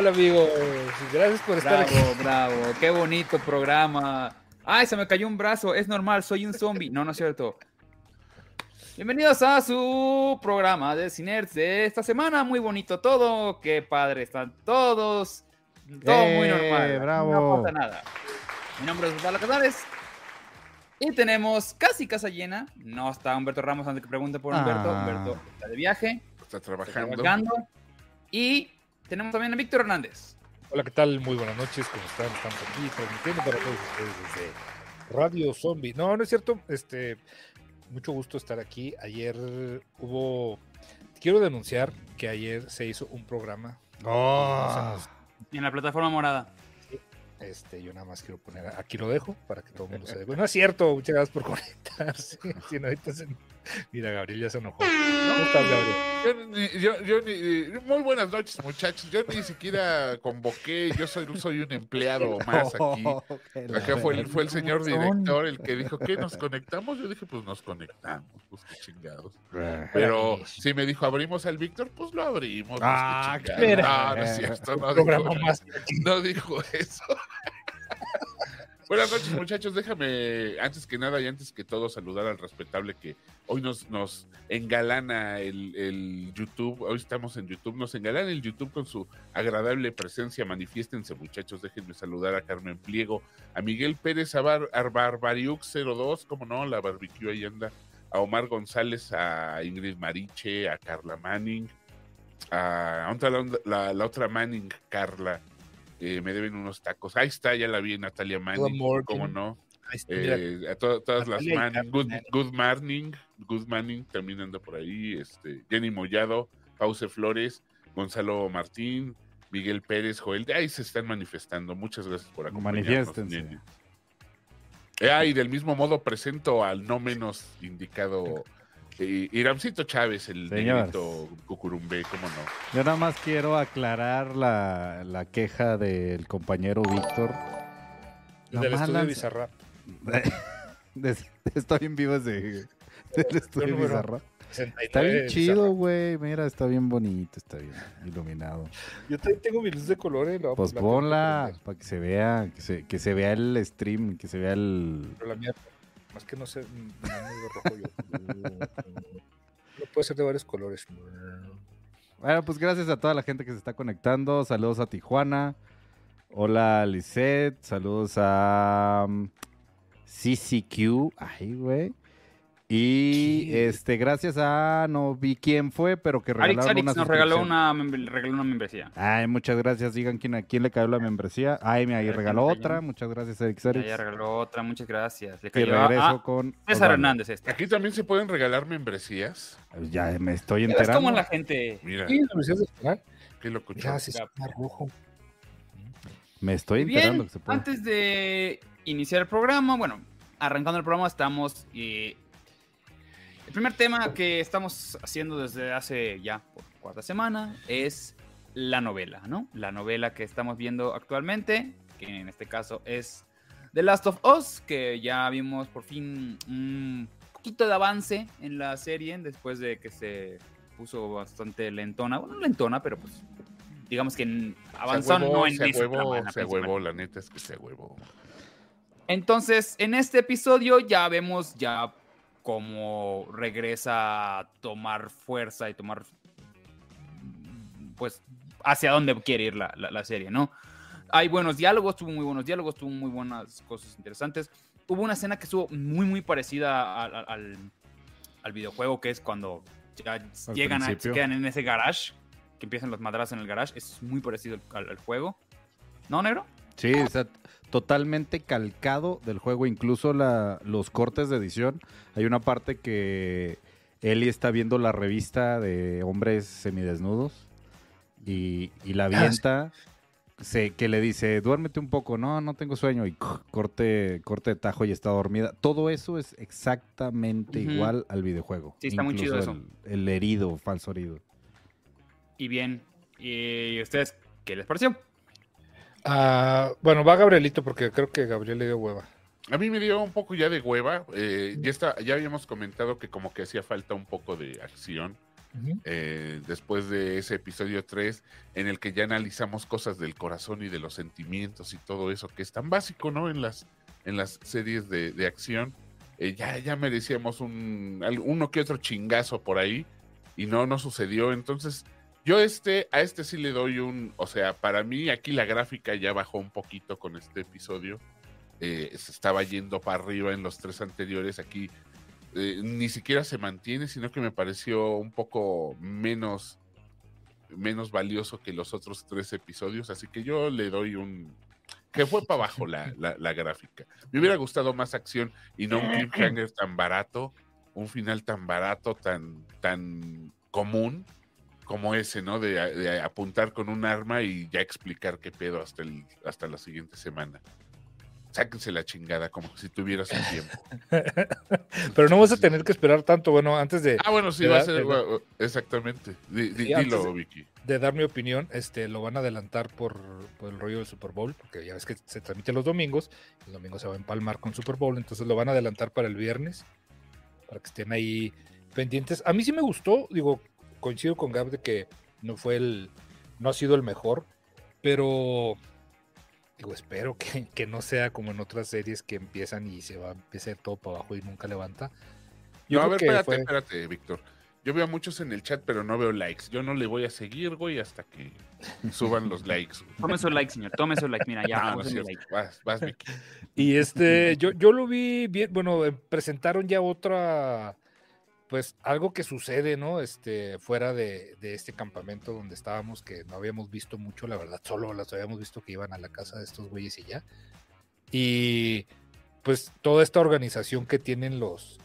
Hola amigos, gracias por estar aquí. Bravo, bravo, qué bonito programa. Ay, se me cayó un brazo, es normal, soy un zombie. No, no es cierto. Bienvenidos a su programa de Cinerts de esta semana. Muy bonito todo, qué padre están todos. Todo muy eh, normal. Bravo. No pasa nada. Mi nombre es Osvaldo Casares. Y tenemos casi casa llena. No está Humberto Ramos antes que pregunte por Humberto. Ah. Humberto está de viaje. Está trabajando. Está trabajando. Y tenemos también a Víctor Hernández. Hola, ¿qué tal? Muy buenas noches. ¿Cómo están? Estamos aquí transmitiendo para todos ustedes desde Radio Zombie. No, no es cierto. Este, mucho gusto estar aquí. Ayer hubo. Quiero denunciar que ayer se hizo un programa. Oh. En la plataforma morada. Este, yo nada más quiero poner, aquí lo dejo para que todo el mundo se dé. Bueno, es cierto, muchas gracias por conectarse. Mira, Gabriel ya se enojó. ¿Cómo estás, Gabriel? Yo, yo, muy buenas noches, muchachos. Yo ni siquiera convoqué, yo soy, soy un empleado más aquí. Acá fue el, fue el señor director el que dijo que nos conectamos. Yo dije, pues nos conectamos, pues qué chingados. Pero si me dijo, abrimos al Víctor, pues lo abrimos. Ah, pues, qué no, no es cierto, no dijo, no dijo eso. Buenas noches, muchachos. Déjame, antes que nada y antes que todo, saludar al respetable que hoy nos, nos engalana el, YouTube. Hoy estamos en YouTube. Nos engalana el YouTube con su agradable presencia. Manifiéstense, muchachos. Déjenme saludar a Carmen Pliego, a Miguel Pérez, a, Bar, 02, como no, la barbecue ahí anda. A Omar González, a Ingrid Mariche, a Carla Manning, a, la, la otra Manning, Carla eh, me deben unos tacos. Ahí está, ya la vi, Natalia Manning, cómo no. Eh, a todas las Manning, good, good, Morning, Good Morning también anda por ahí, este, Jenny Mollado, Pause Flores, Gonzalo Martín, Miguel Pérez, Joel, ahí se están manifestando. Muchas gracias por acompañarnos. Manifiéstense. Ah, y del mismo modo presento al no menos indicado Iramcito Chávez, el negrito Cucurumbe, ¿cómo no? Yo nada más quiero aclarar la, la queja del compañero Víctor. Del estudio de Bizarrap. Estoy en vivo desde el estudio de Bizarrap. Está bien chido, güey. Mira, está bien bonito, está bien iluminado. Yo también tengo mi luz de colores. Pues ponla para que se vea, que se, que se vea el stream, que se vea el. Pero la mía más que no sé, no rojo yo. no puede ser de varios colores. Bueno, pues gracias a toda la gente que se está conectando. Saludos a Tijuana. Hola, Lisette. Saludos a um, CCQ. Ay, güey. Y este, gracias a no vi quién fue, pero que regalaron Arix, nos regaló una, regaló una membresía. Ay, muchas gracias. Digan quién, a quién le cayó la membresía. Ay, me regaló otra. Muchas gracias, Arix. Arix. regaló otra, muchas gracias. Le cayó regreso con César Hernández. Este. Aquí también se pueden regalar membresías. Ya me estoy enterando. Es como la gente. Mira. ¿Sí, de Qué loco. Gracias, rojo. Me estoy enterando que se puede. Antes de iniciar el programa, bueno, arrancando el programa, estamos. Eh, el primer tema que estamos haciendo desde hace ya por cuarta semana es la novela, ¿no? La novela que estamos viendo actualmente, que en este caso es The Last of Us, que ya vimos por fin un poquito de avance en la serie después de que se puso bastante lentona. Bueno, lentona, pero pues digamos que avanzó no en se se huevo, la neta es que se huevo. Entonces, en este episodio ya vemos ya cómo regresa a tomar fuerza y tomar, pues, hacia dónde quiere ir la, la, serie, ¿no? Hay buenos diálogos, tuvo muy buenos diálogos, tuvo muy buenas cosas interesantes. Hubo una escena que estuvo muy, muy parecida al, al, videojuego, que es cuando ya llegan a, se quedan en ese garage, que empiezan los madrazos en el garage. Es muy parecido al, al juego. ¿No, negro? Sí, exacto totalmente calcado del juego, incluso la, los cortes de edición. Hay una parte que Eli está viendo la revista de hombres semidesnudos y, y la ah, avienta. Se, que le dice, duérmete un poco, no, no tengo sueño, y corte, corte de tajo y está dormida. Todo eso es exactamente igual al videojuego. Sí, está muy chido eso. El, herido, falso herido. Y bien, ¿y ustedes qué les pareció? Ah, bueno, va Gabrielito porque creo que Gabriel le dio hueva. A mí me dio un poco ya de hueva. Eh, ya, está, ya habíamos comentado que como que hacía falta un poco de acción. eh, después de ese episodio 3, en el que ya analizamos cosas del corazón y de los sentimientos y todo eso, que es tan básico, ¿no? En las, en las series de, acción. Eh, ya, ya merecíamos un, uno que otro chingazo por ahí y no, no sucedió. Entonces, yo este, a este sí le doy un, o sea, para mí aquí la gráfica ya bajó un poquito con este episodio. Eh, se estaba yendo para arriba en los tres anteriores. Aquí eh, ni siquiera se mantiene, sino que me pareció un poco menos, menos valioso que los otros tres episodios. Así que yo le doy un. que fue para abajo la, la, gráfica. Me hubiera gustado más acción y no un cliffhanger tan barato, un final tan barato, tan, tan común como ese, ¿no? De, de, apuntar con un arma y ya explicar qué pedo hasta, el, hasta la siguiente semana sáquense la chingada, como si tuvieras un tiempo. Pero no vas a tener que esperar tanto, bueno, antes de... Ah, bueno, sí, va a ser, exactamente. dilo, Vicky. De dar mi opinión, este, lo van a adelantar por, el rollo del Super Bowl, porque ya ves que se transmite los domingos, el domingo se va a empalmar con Super Bowl, entonces lo van a adelantar para el viernes, para que estén ahí pendientes. A mí sí me gustó, digo, coincido con Gab de que no fue el, no ha sido el mejor, pero Digo, espero que, no sea como en otras series que empiezan y se va a empezar todo para abajo y nunca levanta. Yo no, a ver, espérate, espérate, Víctor. Yo veo a muchos en el chat, pero no veo likes. Yo no le voy a seguir, güey, hasta que suban los likes. Tome su like, señor. Tome su like. Mira, ya. No, like. Vas, vas, Vicky. Y este, yo, yo lo vi bien. Bueno, eh, presentaron ya otra pues algo que sucede, ¿no? Este, fuera de, este campamento donde estábamos, que no habíamos visto mucho, la verdad, solo las habíamos visto que iban a la casa de estos güeyes y ya. Y pues toda esta organización que tienen los,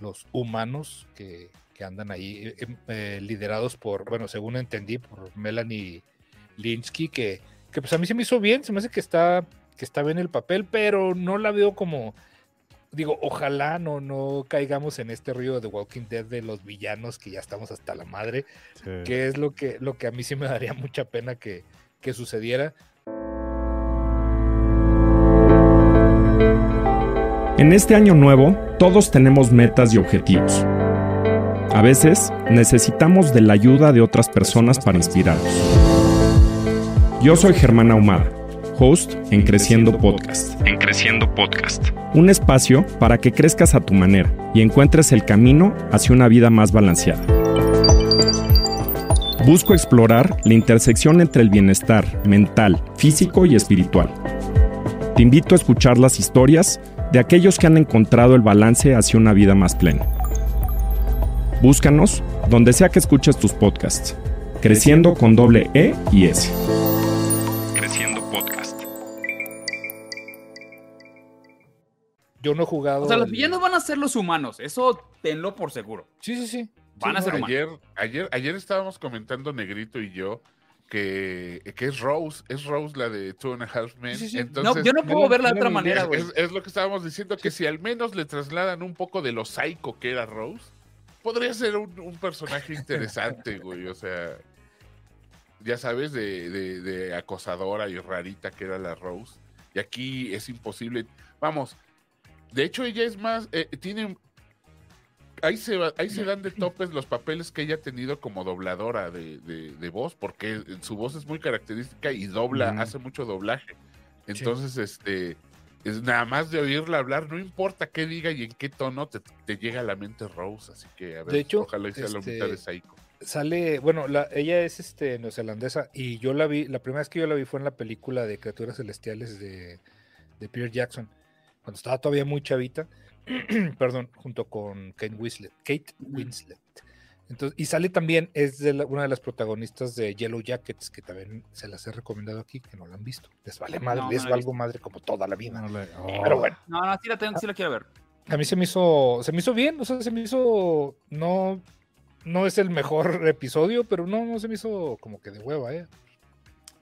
los humanos que, andan ahí, em, eh, liderados por, bueno, según entendí, por Melanie Linsky, que, que pues a mí se me hizo bien, se me hace que está, que está bien el papel, pero no la veo como digo, ojalá no, no caigamos en este río de Walking Dead de los villanos que ya estamos hasta la madre, que es lo que, lo que a mí sí me daría mucha pena que, que sucediera. En este año nuevo, todos tenemos metas y objetivos. A veces necesitamos de la ayuda de otras personas para inspirarnos. Yo soy Germán Ahumada host en Creciendo Podcast. En Creciendo Podcast. Un espacio para que crezcas a tu manera y encuentres el camino hacia una vida más balanceada. Busco explorar la intersección entre el bienestar mental, físico y espiritual. Te invito a escuchar las historias de aquellos que han encontrado el balance hacia una vida más plena. Búscanos donde sea que escuches tus podcasts, creciendo con doble E y S. Yo no he jugado. O sea, los villanos van a ser los humanos. Eso tenlo por seguro. Sí, sí, sí. Van a ser ayer, humanos. Ayer, ayer estábamos comentando Negrito y yo que, que, es Rose, es Rose la de Two and a Half Men. no, yo no puedo verla de otra manera, güey. Es, lo que estábamos diciendo, que si al menos le trasladan un poco de lo psycho que era Rose, podría ser un, personaje interesante, güey. O sea, ya sabes, de, de, de acosadora y rarita que era la Rose. Y aquí es imposible. Vamos, de hecho, ella es más, eh, tiene, ahí se, ahí se dan de topes los papeles que ella ha tenido como dobladora de, voz, porque su voz es muy característica y dobla, hace mucho doblaje. Entonces, este, es nada más de oírla hablar, no importa qué diga y en qué tono te, llega a la mente Rose, así que a ver, de hecho, ojalá sea la mitad de este, Psycho. Sale, bueno, la, ella es este neozelandesa y yo la vi, la primera vez que yo la vi fue en la película de Criaturas Celestiales de, de Peter Jackson cuando estaba todavía muy chavita, perdón, junto con Kate Winslet. Kate Winslet. Entonces, y sale también, es una de las protagonistas de Yellow Jackets, que también se las he recomendado aquí, que no la han visto. Les vale madre, les valgo madre como toda la vida. Pero bueno. No, no, sí la, tengo, sí la quiero ver. A mí se me hizo, se me hizo bien, o sea, se me hizo, no, no es el mejor episodio, pero no, no se me hizo como que de hueva, eh.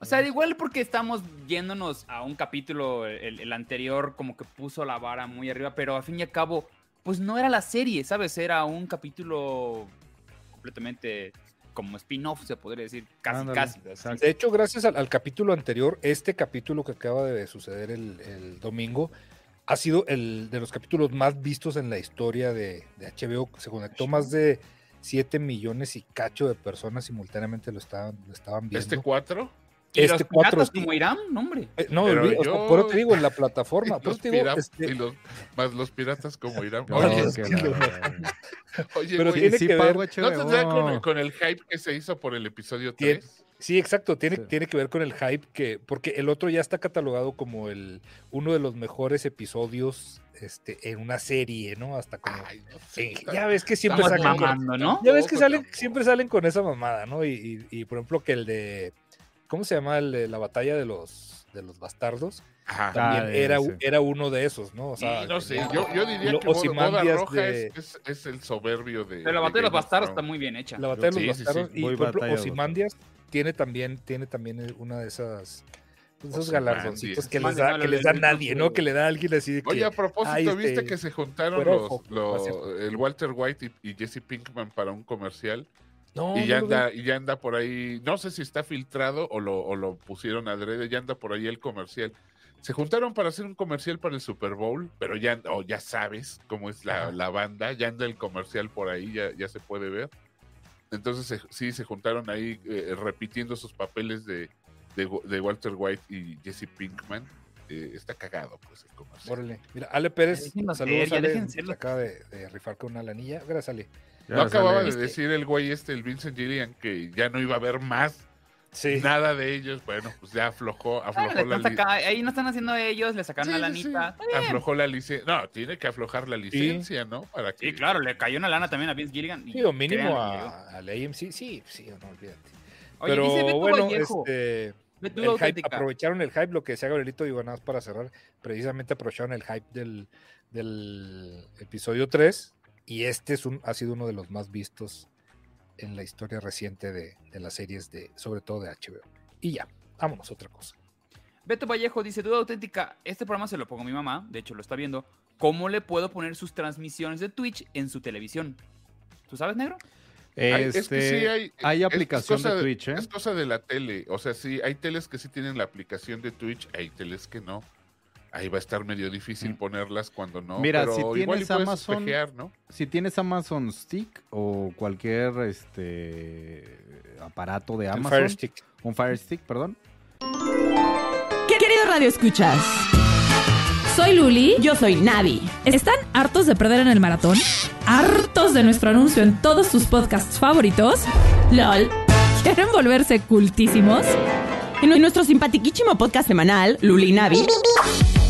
O sea, igual porque estamos yéndonos a un capítulo, el, anterior como que puso la vara muy arriba, pero al fin y al cabo, pues no era la serie, ¿sabes? Era un capítulo completamente como spin-off, se podría decir, casi, casi. De hecho, gracias al, capítulo anterior, este capítulo que acaba de suceder el, domingo, ha sido el de los capítulos más vistos en la historia de, de HBO. Se conectó más de 7 millones y cacho de personas simultáneamente lo estaban, lo estaban viendo. ¿Este 4? ¿Y este los cuatro como Irán, no, hombre. Eh, no, por eso te digo, en la plataforma. Por te digo, este... y los, más los piratas como Irán. No, Oye, Oye pero tiene que ver, ¿no tendrá con, con, el hype que se hizo por el episodio 3? Sí, exacto, tiene, tiene que ver con el hype que, porque el otro ya está catalogado como el uno de los mejores episodios este, en una serie, ¿no? Hasta como. ya ves que siempre salen. Mamando, ¿no? Ya ves que salen, siempre salen con esa mamada, ¿no? Y, y, y, por ejemplo, que el de. ¿Cómo se llama? El de la batalla de los, de los bastardos. Ajá. También ah, era, era uno de esos, ¿no? O sea, no sé, yo, yo, diría que Boda Roja de... es, es, el soberbio de. Pero la batalla de, los bastardos está muy bien hecha. La batalla de los bastardos. y por ejemplo, Osimandias tiene también, tiene también una de esas esos galardoncitos que, les da, que les da nadie, ¿no? Que le da a alguien así de que, Oye, a propósito, ¿viste este, que se juntaron los, el Walter White y, Jesse Pinkman para un comercial? No, y ya anda, y ya anda por ahí, no sé si está filtrado o lo, o lo pusieron adrede, ya anda por ahí el comercial. Se juntaron para hacer un comercial para el Super Bowl, pero ya, oh, ya sabes cómo es la, la, banda, ya anda el comercial por ahí, ya, ya se puede ver. Entonces sí, se juntaron ahí eh, repitiendo sus papeles de, de, Walter White y Jesse Pinkman. Eh, está cagado, pues, el comercial. Órale. Mira, Ale Pérez, saludos, Ale, se acaba de, de, rifar con una lanilla. Gracias, Ale. No acababa de decir el güey este, el Vincent Gillian, que ya no iba a haber más Nada de ellos, bueno, pues ya aflojó, aflojó la licencia. Ahí no están haciendo ellos, le sacaron la lanita. Aflojó la licencia. No, tiene que aflojar la licencia, ¿no? Para que... Sí, claro, le cayó una lana también a Vince Gilligan. Sí, o mínimo a, la AMC, sí, sí, no olvídate. Oye, Pero dice bueno, este, el hype, aprovecharon el hype, lo que decía Gabrielito, digo, nada más para cerrar, precisamente aprovecharon el hype del, del episodio 3 y este es un, ha sido uno de los más vistos en la historia reciente de, las series de, sobre todo de HBO. Y ya, vámonos a otra cosa. Beto Vallejo dice, duda auténtica, este programa se lo pongo a mi mamá, de hecho lo está viendo. ¿Cómo le puedo poner sus transmisiones de Twitch en su televisión? ¿Tú sabes, negro? es que este, sí hay, hay aplicación de Twitch, ¿eh? Es cosa de la tele. O sea, sí, hay teles que sí tienen la aplicación de Twitch, hay teles que no ahí va a estar medio difícil mm. ponerlas cuando no. Mira, si tienes Amazon, si tienes Amazon Stick o cualquier este aparato de Amazon, un Fire Stick, un Fire Stick, perdón. Querido Radio Escuchas. Soy Luli, yo soy Navi. ¿Están hartos de perder en el maratón? ¿Hartos de nuestro anuncio en todos sus podcasts favoritos? LOL. ¿Quieren volverse cultísimos? En nuestro simpatiquísimo podcast semanal, Luli y Navi,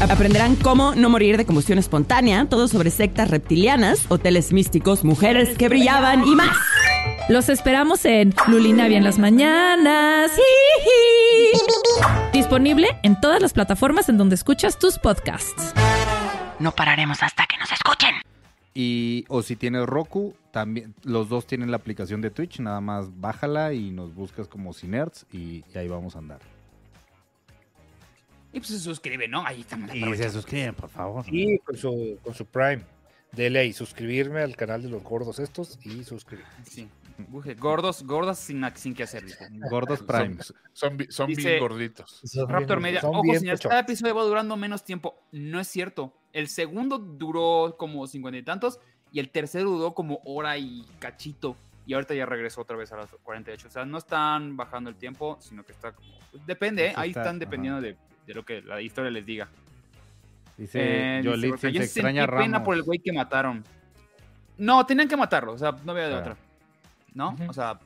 aprenderán cómo no morir de combustión espontánea, todo sobre sectas reptilianas, hoteles místicos, mujeres que brillaban y más. Los esperamos en Navi en las mañanas. Disponible en todas las plataformas en donde escuchas tus podcasts. No pararemos hasta que nos escuchen. Y, o si tienes Roku, también los dos tienen la aplicación de Twitch, nada más bájala y nos buscas como Cinerts y, y ahí vamos a andar. Y pues se suscribe, ¿no? Ahí estamos. Y se suscriben, por favor. Sí, con su, con su Prime. Dele ahí, suscribirme al canal de los gordos estos y suscribir. Sí. Gordos, gordos sin, sin que hacer. Gordos Prime. Son, son, bien gorditos. Raptor Media. Ojo, señor, cada episodio va durando menos tiempo. No es cierto. El segundo duró como cincuenta y tantos y el tercero duró como hora y cachito. Y ahorita ya regresó otra vez a las 48. O sea, no están bajando el tiempo, sino que está como. Pues, depende, ¿eh? ahí están dependiendo de, de, lo que la historia les diga. Dice eh, Jolit, se extraña Ramos. pena por el güey que mataron. No, tenían que matarlo, o sea, no había de otra. ¿No? O sea,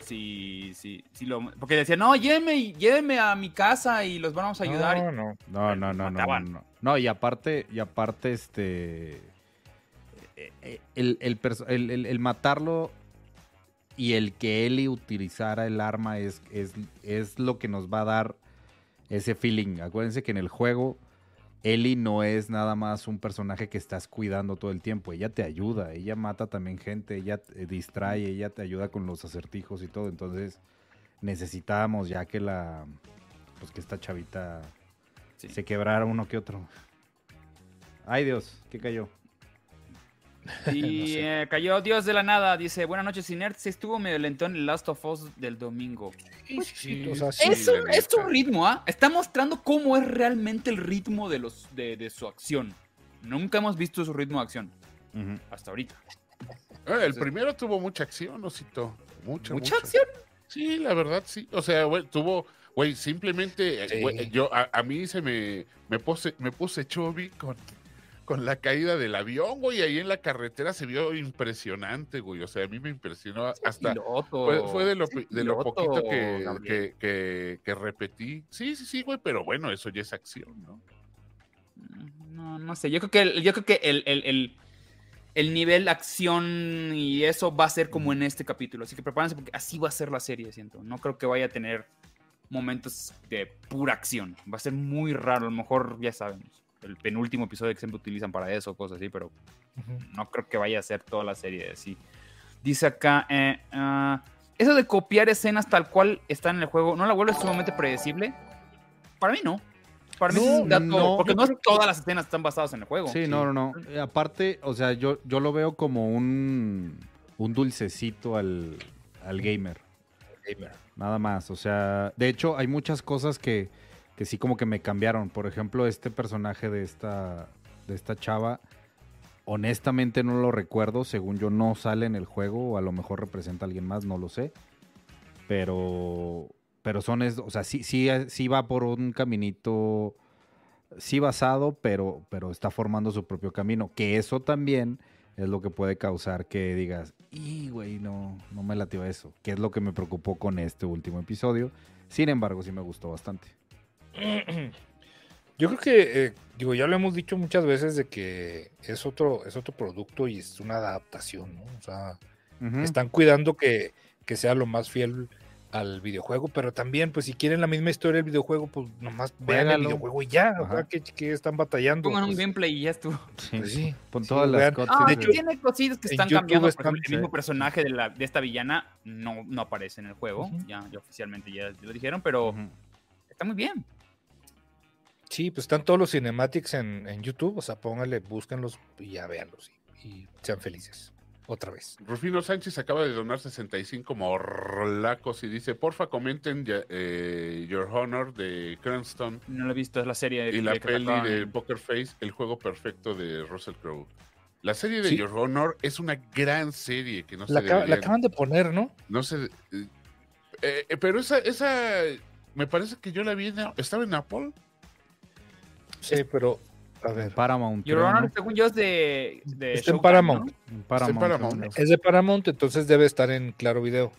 si, si, si lo. Porque decía, no, lléveme, lléveme a mi casa y los vamos a ayudar. No, no, no, no, no, no, no, no. y aparte, y aparte, este. Eh, eh, el, el, el, matarlo y el que Eli utilizara el arma es, es, es lo que nos va a dar ese feeling. Acuérdense que en el juego Ellie no es nada más un personaje que estás cuidando todo el tiempo, ella te ayuda, ella mata también gente, ella te distrae, ella te ayuda con los acertijos y todo, entonces necesitábamos ya que la, pues que esta chavita se quebrara uno que otro. Ay Dios, ¿qué cayó? Y eh, cayó Dios de la nada. Dice: Buenas noches, Inert. Se estuvo medio lento en el Last of Us del domingo. es, un, ritmo, ¿ah? Está mostrando cómo es realmente el ritmo de, los, de, su acción. Nunca hemos visto su ritmo de acción. Hasta ahorita. Ah, el primero tuvo mucha acción, Osito. Mucha, ¿Mucha acción? Sí, la verdad, sí. O sea, güey, tuvo, güey, simplemente, eh, Sí. güey, yo, a, a mí se me, me puse, me puse chovi con, con la caída del avión, güey, ahí en la carretera se vio impresionante, güey. O sea, a mí me impresionó hasta... Piloto. Fue, fue de lo, de lo poquito que, que, que, que repetí. Sí, sí, sí, güey, pero bueno, eso ya es acción, ¿no? No, no sé. Yo creo que yo creo que el, el, el- el nivel acción y eso va a ser como en este capítulo. Así que prepárense porque así va a ser la serie, siento. No creo que vaya a tener momentos de pura acción. Va a ser muy raro. A lo mejor, ya saben, el penúltimo episodio que siempre utilizan para eso, cosas así, pero no creo que vaya a ser toda la serie así. Dice acá, eh, ah, eso de copiar escenas tal cual están en el juego, ¿no la vuelve sumamente predecible? Para mí no. Para mí No, es un dato, no, porque no que- todas las escenas están basadas en el juego. Sí, no, no, no. Eh, Aparte, o sea, yo, yo lo veo como un, un dulcecito al, al gamer. Gamer. Nada más. O sea, de hecho, hay muchas cosas que, que sí como que me cambiaron. Por ejemplo, este personaje de esta, de esta chava, honestamente no lo recuerdo. Según yo, no sale en el juego. O a lo mejor representa a alguien más, no lo sé. Pero, pero son, es, o sea, sí, sí, sí va por un caminito, sí basado, pero, pero está formando su propio camino. Que eso también es lo que puede causar que digas, y güey, no, no me latió eso. Que es lo que me preocupó con este último episodio. Sin embargo, sí me gustó bastante. Yo creo que, eh, digo, ya lo hemos dicho muchas veces de que es otro, es otro producto y es una adaptación, ¿no? O sea, están cuidando que, que sea lo más fiel al videojuego, pero también, pues si quieren la misma historia del videojuego, pues nomás vean el videojuego y ya, o Ajá. sea, que, que están batallando. Pongan un pues, gameplay y ya estuvo. Sí. pues sí. Pon sí, todas las vean. cutscenes Ah, de hecho, tiene cositas que están cambiando. Por están- ejemplo, el mismo personaje de, la, de esta villana no, no aparece en el juego. Ya, ya oficialmente ya lo dijeron, pero está muy bien. Sí, pues están todos los cinematics en, en YouTube, o sea, pónganle, búsquenlos y ya véanlos y, y sean felices. Otra vez. Rufino Sánchez acaba de donar 65 morlacos y dice, porfa comenten ya- eh, Your Honor de Cranston No lo he visto, es la serie. y la peli de Poker Face, el juego perfecto de Russell Crowe. La serie de Sí. Your Honor es una gran serie que no se La, acaba- la deberían- acaban de poner, ¿no? no se eh, eh, pero esa esa me parece que yo la vi en, estaba en Apple. Sí, pero, a ver. Paramount. Your creo, Honor, ¿no? según yo, es de. de Está en Paramount. ¿no? En Paramount, Paramount. Es de Paramount, entonces debe estar en Claro Video.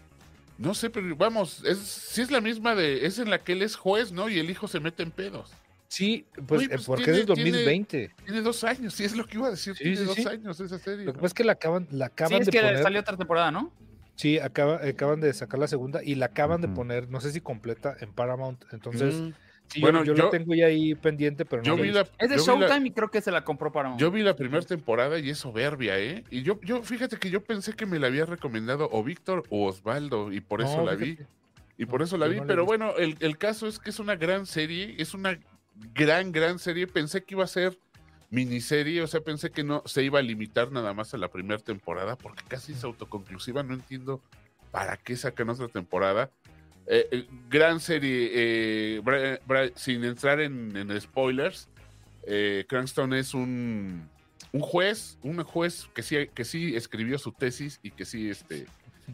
No sé, pero vamos, es si es la misma de es en la que él es juez, ¿no? Y el hijo se mete en pedos. Sí, pues, Uy, pues porque tiene- es del 2020. Tiene dos años, sí es lo que iba a decir. Sí, tiene sí, dos sí. años esa serie. Lo que pasa es que la acaban, la Sí, acaban es de que poner. salió otra temporada, ¿no? Sí, acaba- acaban de sacar la segunda y la acaban de poner, no sé si completa en Paramount. Entonces, Mm. Sí, Bueno, yo, yo yo- la tengo ya ahí pendiente, pero no yo vi la Es de yo vi la- Showtime y creo que se la compró Paramount. Yo vi la primera temporada y es soberbia, ¿eh? Y yo, yo, fíjate que yo pensé que me la había recomendado o Víctor o Osvaldo, y por eso No, la vi. Y por No, eso la vi. no la he pero bueno, el, el caso es que es una gran serie, es una gran, gran serie. Pensé que iba a ser miniserie, o sea, pensé que no se iba a limitar nada más a la primera temporada, porque casi es autoconclusiva. No entiendo para qué sacan otra temporada. Eh, eh, gran serie, eh, Bra- Bra- sin entrar en, en spoilers, eh, Cranston es un, un juez, un juez que sí, que sí escribió su tesis y que sí, este,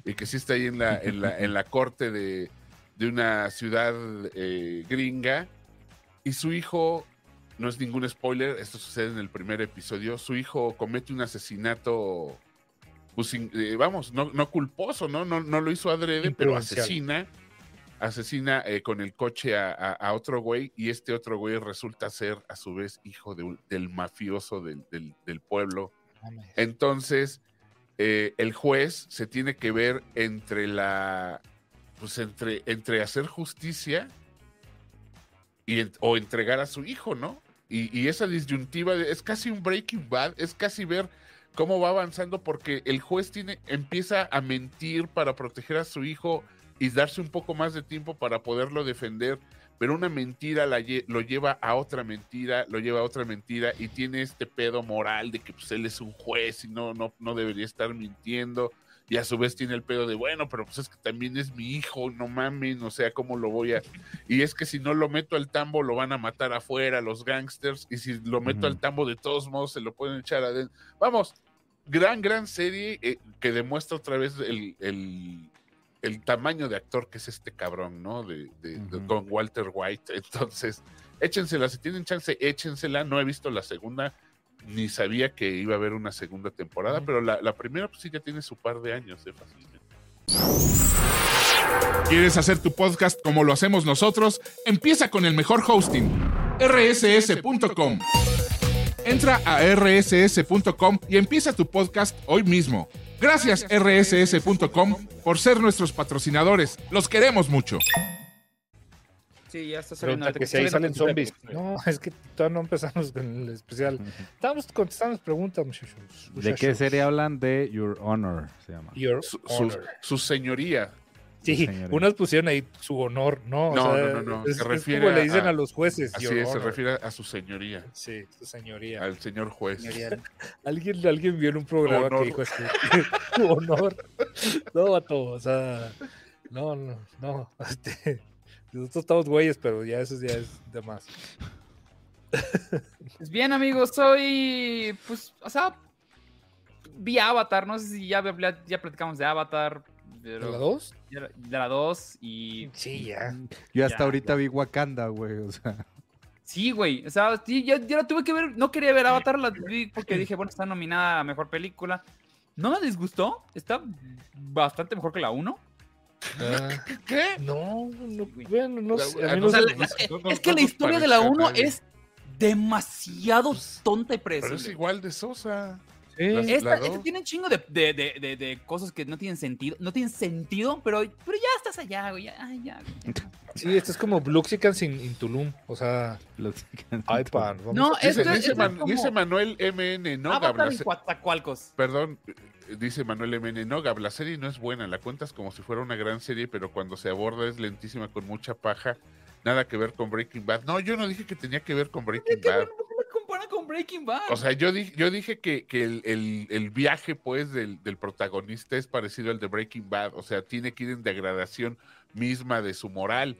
y que sí está ahí en la, en la, en la corte de, de una ciudad eh, gringa. Y su hijo, no es ningún spoiler, esto sucede en el primer episodio, su hijo comete un asesinato, pues, eh, vamos, no, no culposo, ¿no? ¿no? No lo hizo adrede, pero asesina, asesina eh, con el coche a, a- a otro güey y este otro güey resulta ser a su vez hijo de un- del mafioso del, del- del pueblo. Entonces, eh, el juez se tiene que ver entre la, pues entre, entre hacer justicia y, o entregar a su hijo, ¿no? Y, y esa disyuntiva de- es casi un Breaking Bad, es casi ver cómo va avanzando porque el juez tiene, empieza a mentir para proteger a su hijo y darse un poco más de tiempo para poderlo defender, pero una mentira la lle- lo lleva a otra mentira, lo lleva a otra mentira y tiene este pedo moral de que pues, él es un juez y no, no, no debería estar mintiendo. Y a su vez tiene el pedo de, bueno, pero pues es que también es mi hijo, no mamen, o sea, ¿cómo lo voy a...? Y es que si no lo meto al tambo, lo van a matar afuera los gangsters, y si lo meto al tambo, de todos modos, se lo pueden echar adentro. Vamos, gran, gran serie eh, que demuestra otra vez el, el, el, tamaño de actor que es este cabrón, ¿no? De, de, con Walter White. Entonces, échensela, si tienen chance, échensela. No he visto la segunda, ni sabía que iba a haber una segunda temporada, pero la, la, primera, pues sí, ya tiene su par de años, ¿eh? Fácilmente. ¿Quieres hacer tu podcast como lo hacemos nosotros? Empieza con el mejor hosting, rss.com. Entra a rss.com y empieza tu podcast hoy mismo. Gracias rss.com por ser nuestros patrocinadores. Los queremos mucho. Sí, ya está saliendo. que si ahí salen zombies. No, es que todavía no empezamos con el especial. Estábamos contestando las preguntas, muchachos. ¿De qué serie hablan? De Your Honor, se llama. Your Honor. su señoría. Sí, unas pusieron ahí su honor, ¿no? No, no, no, Es, se refiere le dicen a, los jueces. Así es, se refiere a su señoría. Sí, su señoría. Al señor juez. alguien, alguien vio en un programa que dijo así, su honor. No, a todos, o sea, no, no, no. Este, nosotros estamos güeyes, pero ya eso ya es de más. Pues bien, amigos, soy, pues, o sea, vi Avatar, no sé si ya, ya platicamos de Avatar, ¿De la 2? De la 2 y... Sí, ya. Yo hasta ahorita vi Wakanda, güey, o sea... Sí, güey, o sea, sí, yo, la tuve que ver, no quería ver Avatar, la vi porque dije, bueno, está nominada a Mejor Película. No me disgustó, está bastante mejor que la 1. ¿Qué? No, no, bueno, no sé. es que la historia de la 1 es demasiado tonta y preciosa. Pero es igual de sosa. Esta, tiene un chingo de, de, de, de, cosas que no tienen sentido. No tienen sentido, pero, pero ya estás allá, güey. Ya, ya, Sí, esto es como Bluxican sin in Tulum. O sea, iPad. No, dice, dice, dice, Manuel MN, no, Cualcos. Perdón, dice Manuel MN, no, Gab, la serie no es buena. La cuentas como si fuera una gran serie, pero cuando se aborda es lentísima con mucha paja. Nada que ver con Breaking Bad. No, yo no dije que tenía que ver con Breaking Bad con Breaking Bad. O sea, yo dije, yo dije que, el, viaje, pues, del, protagonista es parecido al de Breaking Bad. O sea, tiene que ir en degradación misma de su moral.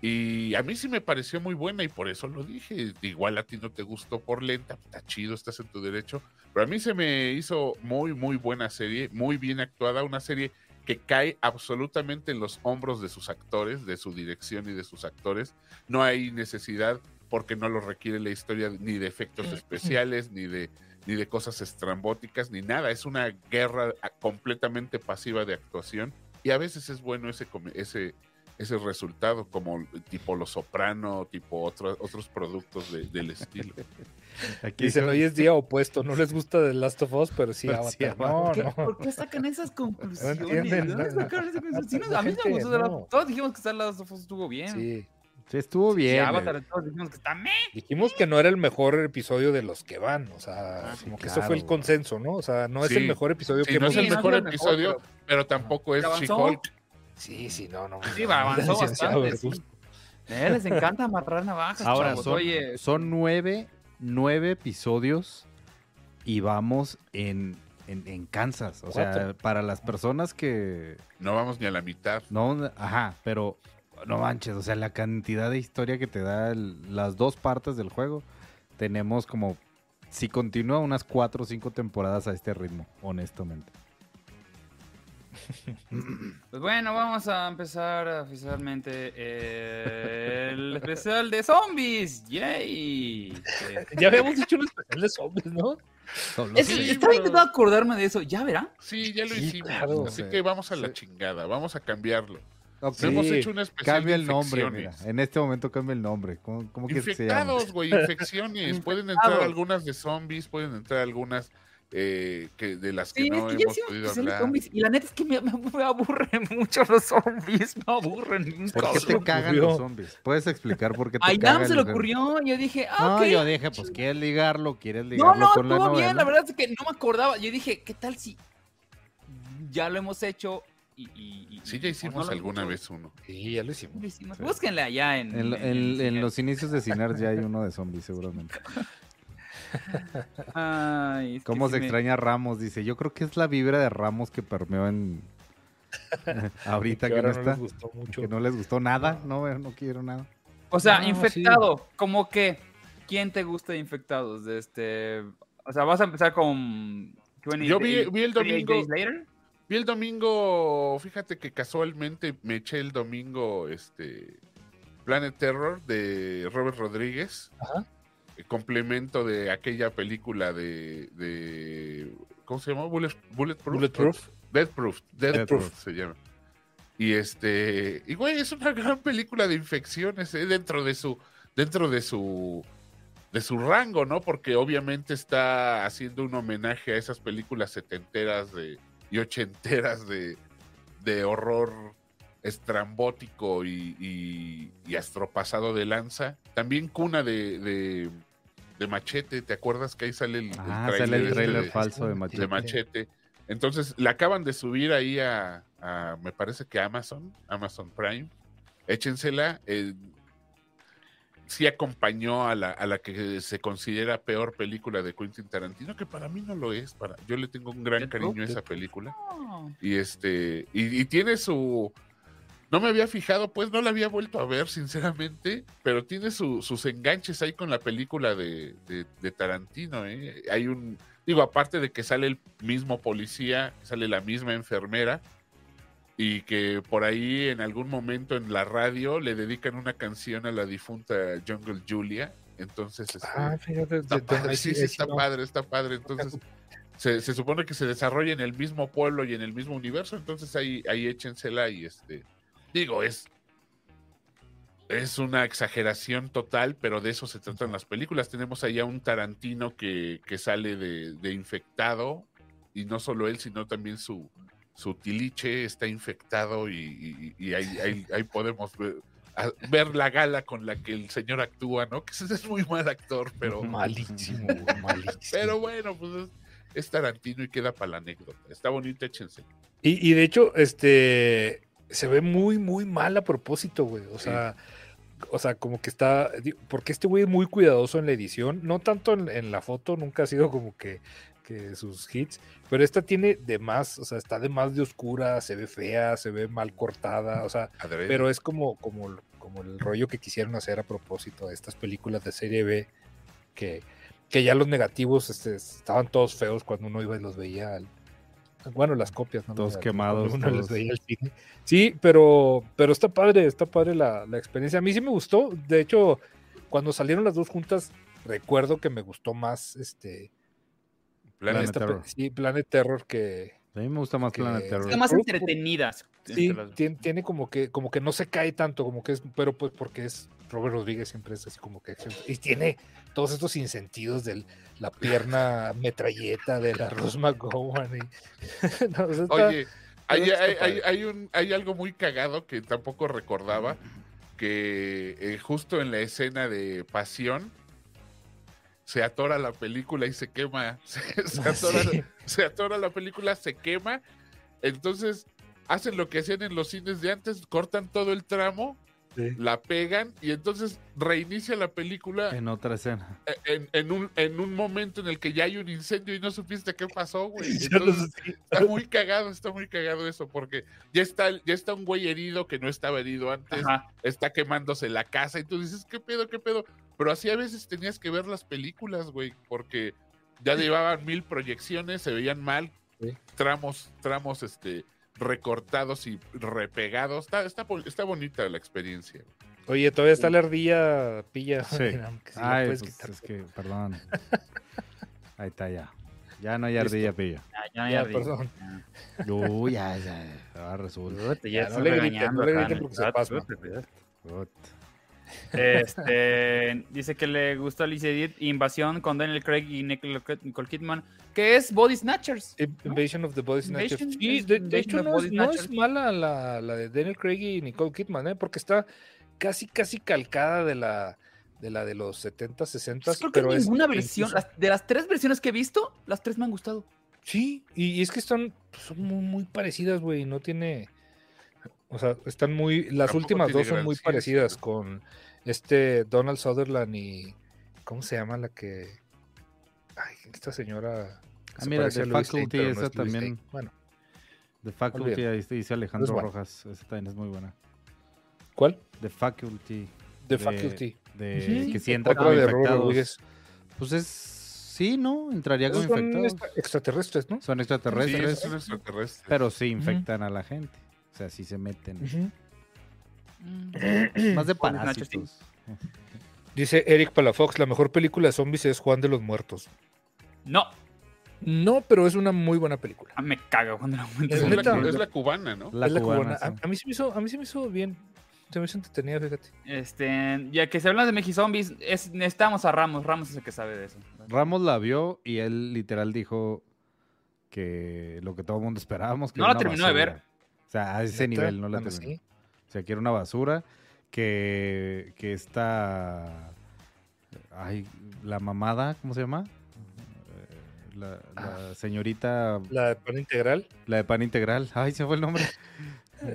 Y a mí sí me pareció muy buena y por eso lo dije. Igual a ti no te gustó por lenta, está chido, estás en tu derecho. Pero a mí se me hizo muy, muy buena serie, muy bien actuada, una serie que cae absolutamente en los hombros de sus actores, de su dirección y de sus actores. No hay necesidad porque no lo requiere la historia ni de efectos especiales, ni de, ni de cosas estrambóticas, ni nada. Es una guerra ah, completamente pasiva de actuación y a veces es bueno ese, ese, ese resultado, como tipo Los Soprano, tipo otros otros productos del estilo. Aquí Dicen, hoy es día opuesto, no les gusta The Last of Us, pero sí Avatar. no, ¿Por, qué, ¿Por qué sacan esas conclusiones? No entienden. sacan esas conclusiones? a mí me gustó, todos dijimos que The Last of Us estuvo bien. Sí. Sí, estuvo bien. dijimos que no era el mejor episodio de los que van, o sea, ah, como que eso fue el consenso, ¿no? O sea, no es el mejor episodio que no es el mejor episodio, pero... tampoco es She-Hulk. Sí, sí, no, no. Sí, avanzó bastante. Eh, les encanta amarrar navajas. Ahora, son, son nueve, nueve episodios y vamos en, en, en Kansas. O sea, para las personas que. No vamos ni a la mitad. No, ajá, pero no manches, o sea, la cantidad de historia que te da las dos partes del juego. Tenemos como, si continúa, unas cuatro o cinco temporadas a este ritmo, honestamente. Pues bueno, vamos a empezar oficialmente el especial de zombies. ¡Yay! Ya habíamos hecho un especial de zombies, ¿no? estaba intentando acordarme de eso. ¿Ya verá? Sí, ya lo hicimos. Así que vamos a la chingada, vamos a cambiarlo. Hemos hecho una especial Cambia el nombre, mira. En este momento cambia el nombre. ¿Cómo, cómo Infectados, güey, infecciones. pueden entrar algunas de zombies, pueden entrar algunas eh, que de las que no hemos podido hablar. Zombies, y la neta es que me, me, aburren mucho los zombies, me aburren. ¿Por qué te cagan los zombies? ¿Puedes explicar por qué te Ay, cagan? A se le ocurrió, yo dije, ah, No, yo dije, pues quieres ligarlo, quieres ligarlo no, no, con la novela. No, bien, la verdad es que no me acordaba. Yo dije, ¿qué tal si ya lo hemos hecho y, sí, ya hicimos alguna vez uno. Sí, ya lo hicimos. Búsquenle allá en... En, los inicios de Cinar ya hay uno de zombies, seguramente. Ay, ¿Cómo se extraña Ramos? Dice, yo creo que es la vibra de Ramos que permeó en... Ahorita que, no, está. Que no les gustó nada, no, no quiero nada. O sea, infectado, como que, ¿quién te gusta de infectados? De este, o sea, vas a empezar con Yo vi, vi el domingo. Vi el domingo, fíjate que casualmente me eché el domingo este Planet Terror de Robert Rodríguez. Ajá. Complemento de aquella película de, de ¿cómo se llama? Bullet, Bulletproof. Bulletproof. Deathproof. Deathproof se llama. Y este, y güey, es una gran película de infecciones ¿eh? dentro de su dentro de su de su rango, ¿no? Porque obviamente está haciendo un homenaje a esas películas setenteras de y ochenteras de, de horror estrambótico y, y, astropasado de lanza. También cuna de, de, Machete, ¿te acuerdas que ahí sale el, ah, sale el trailer este falso de Machete. de Machete? Entonces, la acaban de subir ahí a, me parece que Amazon, Amazon Prime. Échensela. Eh, sí acompañó a la, a la que se considera peor película de Quentin Tarantino, que para mí no lo es. Para, yo le tengo un gran cariño a esa película. Y este, y, tiene su. No me había fijado, pues no la había vuelto a ver, sinceramente, pero tiene sus enganches ahí con la película de, de, Tarantino. ¿eh? Hay un. Digo, aparte de que sale el mismo policía, sale la misma enfermera, y que por ahí en algún momento en la radio le dedican una canción a la difunta Jungle Julia. Entonces, este, ah, fíjate, está, padre, sí, está padre, está padre. Entonces, se, supone que se desarrolla en el mismo pueblo y en el mismo universo. Entonces, ahí, ahí échensela y este. Digo, es. Es una exageración total, pero de eso se tratan las películas. Tenemos ahí a un Tarantino que, que sale de, de infectado, y no solo él, sino también su, su tiliche está infectado y, ahí, podemos ver, la gala con la que el señor actúa, ¿no? Que es muy mal actor, pero... Malísimo, malísimo. Pero bueno, pues es, Tarantino y queda para la anécdota. Está bonito, échense. Y, de hecho, este, se ve muy, muy mal a propósito, güey. O sea... O sea, como que está, porque este güey es muy cuidadoso en la edición, no tanto en, la foto, nunca ha sido como que que sus hits, pero esta tiene de más, o sea, está de más de oscura, se ve fea, se ve mal cortada, o sea, pero es como, como, como el rollo que quisieron hacer a propósito de estas películas de serie B, que, que ya los negativos este, estaban todos feos cuando uno iba y los veía bueno, las copias, ¿no? Todos quemados. Sí, pero, pero está padre, está padre la, la, experiencia. A mí sí me gustó. De hecho, cuando salieron las dos juntas, recuerdo que me gustó más este Planet, Terror. Sí, Planet Terror que... A mí me gusta más Planet Terror. Están más entretenidas. Sí, tiene, como que como que no se cae tanto, como que es, pero pues porque es Robert Rodríguez siempre es así como que y tiene todos estos insentidos de la pierna metralleta de la Rose McGowan. Oye, hay, un, hay algo muy cagado que tampoco recordaba, que eh, justo en la escena de Pasión, se atora la película y se quema. Se, atora, la película, se quema. Entonces hacen lo que hacían en los cines de antes, cortan todo el tramo, la pegan y entonces reinicia la película. En otra escena. E, en, un, en un momento en el que ya hay un incendio y no supiste qué pasó, güey. está muy cagado, está muy cagado eso, porque ya está, ya está un güey herido que no estaba herido antes, está quemándose la casa y tú dices, ¿qué pedo, qué pedo? Pero así a veces tenías que ver las películas, güey, porque ya llevaban mil proyecciones, se veían mal, tramos, tramos, este, recortados y repegados. Está, está, está bonita la experiencia. Oye, todavía está la ardilla pilla. Sí. Ay, pues, es que, perdón. Ahí está ya. Ya no hay ardilla pilla. Ya, ya no hay ardilla. Perdón. Uy, ya, ya. Ahora resulta. Ya, no, le griten, no le griten porque se pasa. Este, dice que le gustó Alicia Edith Invasión con Daniel Craig y Nicole Kidman, que es Body Snatchers. Invasion of the Body Snatchers. Sí, de, hecho no, es mala la, la, de Daniel Craig y Nicole Kidman, ¿eh? porque está casi, casi calcada de la de la de los 70, 60. Creo pero que ninguna versión, de las tres versiones que he visto, las tres me han gustado. Sí, y, es que están son muy, muy parecidas, güey, no tiene... O sea, están muy. Las últimas dos son muy parecidas con este Donald Sutherland y. ¿Cómo se llama la que. Ay, esta señora. Ah, mira, The Faculty, esa también. Bueno. The Faculty, ahí dice Alejandro Rojas. Esa también es muy buena. ¿Cuál? The Faculty. The Faculty. De, Que si entra como infectados. Pues es sí, ¿no? Entraría como Son infectados. extra- extraterrestres, ¿no? Son Sí, extraterrestres, es un extraterrestre. pero sí infectan a la gente. O sea, sí se meten. Ujú. Más de parásitos. Dice Eric Palafox, la mejor película de zombies es Juan de los Muertos. No, No, pero es una muy buena película. ah, me caga cuando la Es es, la, es la cubana, ¿no? La es la cubana, cubana. A, sí. a mí sí me hizo, a mí sí me hizo bien. Se me hizo entretenida, fíjate. Este, ya que se habla de Mexizombies, es, necesitamos a Ramos. Ramos es el que sabe de eso. Ramos la vio y él literal dijo que lo que todo el mundo esperábamos. Que No la terminó de ver. Sea, a ese ¿Neta? nivel no la Bueno, sí. O sea, que era una basura. Que, que esta. Ay, la mamada, ¿cómo se llama? Eh, La, la señorita, La de pan integral. la de pan integral. Ay, se fue el nombre.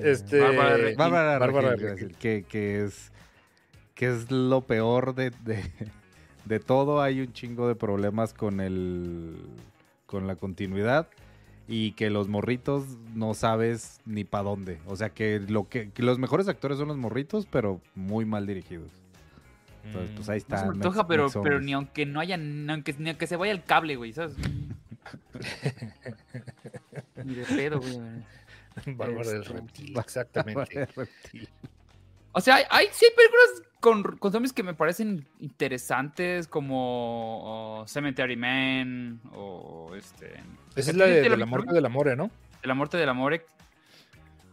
Este, Bárbara Regil. Bárbara, Bárbara Regil, Regil. decir, que, que es que es lo peor de, de, de todo. Hay un chingo de problemas con el con la continuidad y que los morritos no sabes ni para dónde. O sea que lo que, que los mejores actores son los morritos, pero muy mal dirigidos. Entonces, pues ahí No está. se me antoja, pero, pero ni aunque no haya, ni aunque, ni aunque se vaya el cable, güey, ¿sabes? Ni de pedo, güey. Bárbara del Este, reptil, exactamente. O sea, hay, hay- sí hay películas con, con zombies que me parecen interesantes, como oh, Cemetery Man o este. Esa es la de, ¿Sí de la muerte del amor, ¿no? De la muerte del amor.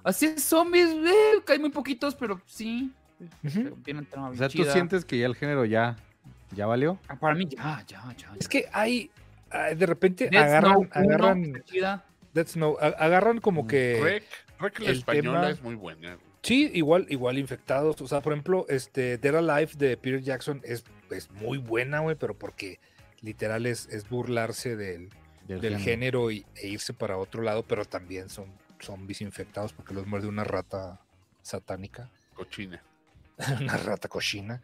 Así es, zombies, eh, que hay muy poquitos, pero sí. O sea, tú chida. sientes que ya el género ya, ya valió. Ah, Para mí, ya, ya, ya. Es que hay, de repente Death agarran, Snow agarran. Death Snow, agarran como Mm. que, Rec, Rec la el española tema- es muy buena. Sí, igual, igual infectados. O sea, por ejemplo, este Dead Alive de Peter Jackson es, es muy buena, güey, pero porque literal es, es burlarse del, del del género y, e irse para otro lado, pero también son zombies infectados porque los muerde una rata satánica. Cochina. una rata cochina.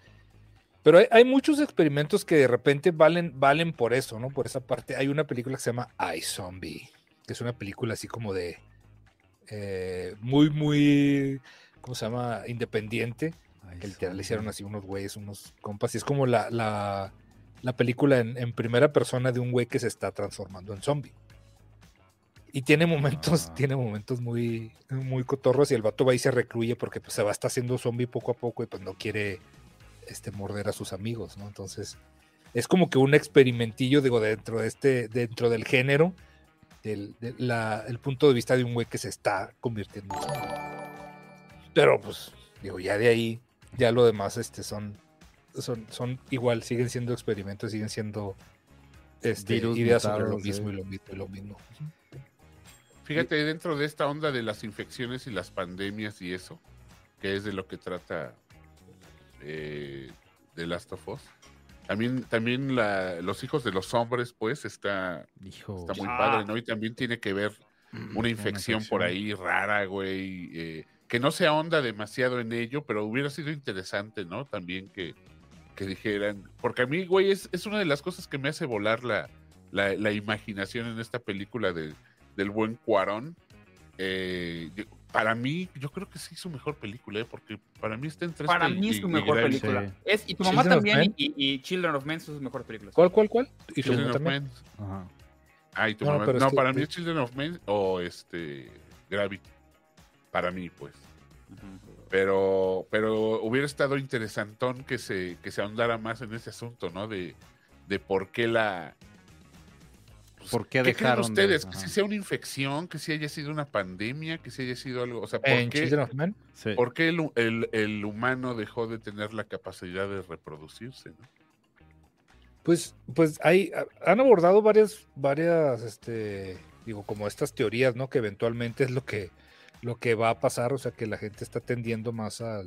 Pero hay, hay muchos experimentos que de repente valen, valen por eso, ¿no? Por esa parte. Hay una película que se llama I Zombie, que es una película así como de eh, muy, muy, ¿cómo se llama? Independiente. Ay, Que literal le hicieron así unos güeyes, unos compas. Y es como la, la, la película en, en primera persona de un güey que se está transformando en zombie. Y tiene momentos, Ah. tiene momentos muy, muy cotorros y el vato va y se recluye porque pues, se va a estar haciendo zombie poco a poco y pues no quiere este, morder a sus amigos, ¿no? Entonces, es como que un experimentillo, digo, dentro de este, dentro del género, del de la- el punto de vista de un güey que se está convirtiendo en zombie. Pero pues, digo, ya de ahí, ya lo demás este, son, son, son igual, siguen siendo experimentos, siguen siendo este, Virus ideas sobre lo mismo eh. y lo mismo y lo mismo. Fíjate, dentro de esta onda de las infecciones y las pandemias y eso, que es de lo que trata eh, The Last of Us. También, también la- los hijos de los hombres, pues, está, Hijo. está muy Ah. padre, ¿no? Y también tiene que ver Mm, una infección por ahí rara, güey. eh, que no se ahonda demasiado en ello, pero hubiera sido interesante, ¿no? También que, que dijeran. Porque a mí, güey, es, es una de las cosas que me hace volar la, la, la imaginación en esta película de- del buen Cuarón. Eh, yo- para mí, yo creo que sí es su mejor película, ¿eh? porque para mí está entre Para esta y- mí es su mejor película. Sí. Es, y tu mamá Children también, y, y Children of Men son sus mejores películas. ¿Cuál, cuál, cuál? Y Children of también. Men. Ajá. Ah, y tu No, mamá- No, que- para mí es Children of Men o este Gravity. Para mí, pues. Pero, pero hubiera estado interesantón que se, que se ahondara más en ese asunto, ¿no? De, de por qué la. pues, ¿Por qué creen dejaron de- ustedes? que si sea una infección, que si haya sido una pandemia, que si haya sido algo. O sea, ¿por En qué, Children of Men. Sí. por qué el, el- el humano dejó de tener la capacidad de reproducirse? ¿no? Pues, pues hay, ha- han abordado varias, varias, este, digo, como estas teorías, ¿no? Que eventualmente es lo que, lo que va a pasar, o sea, que la gente está tendiendo más a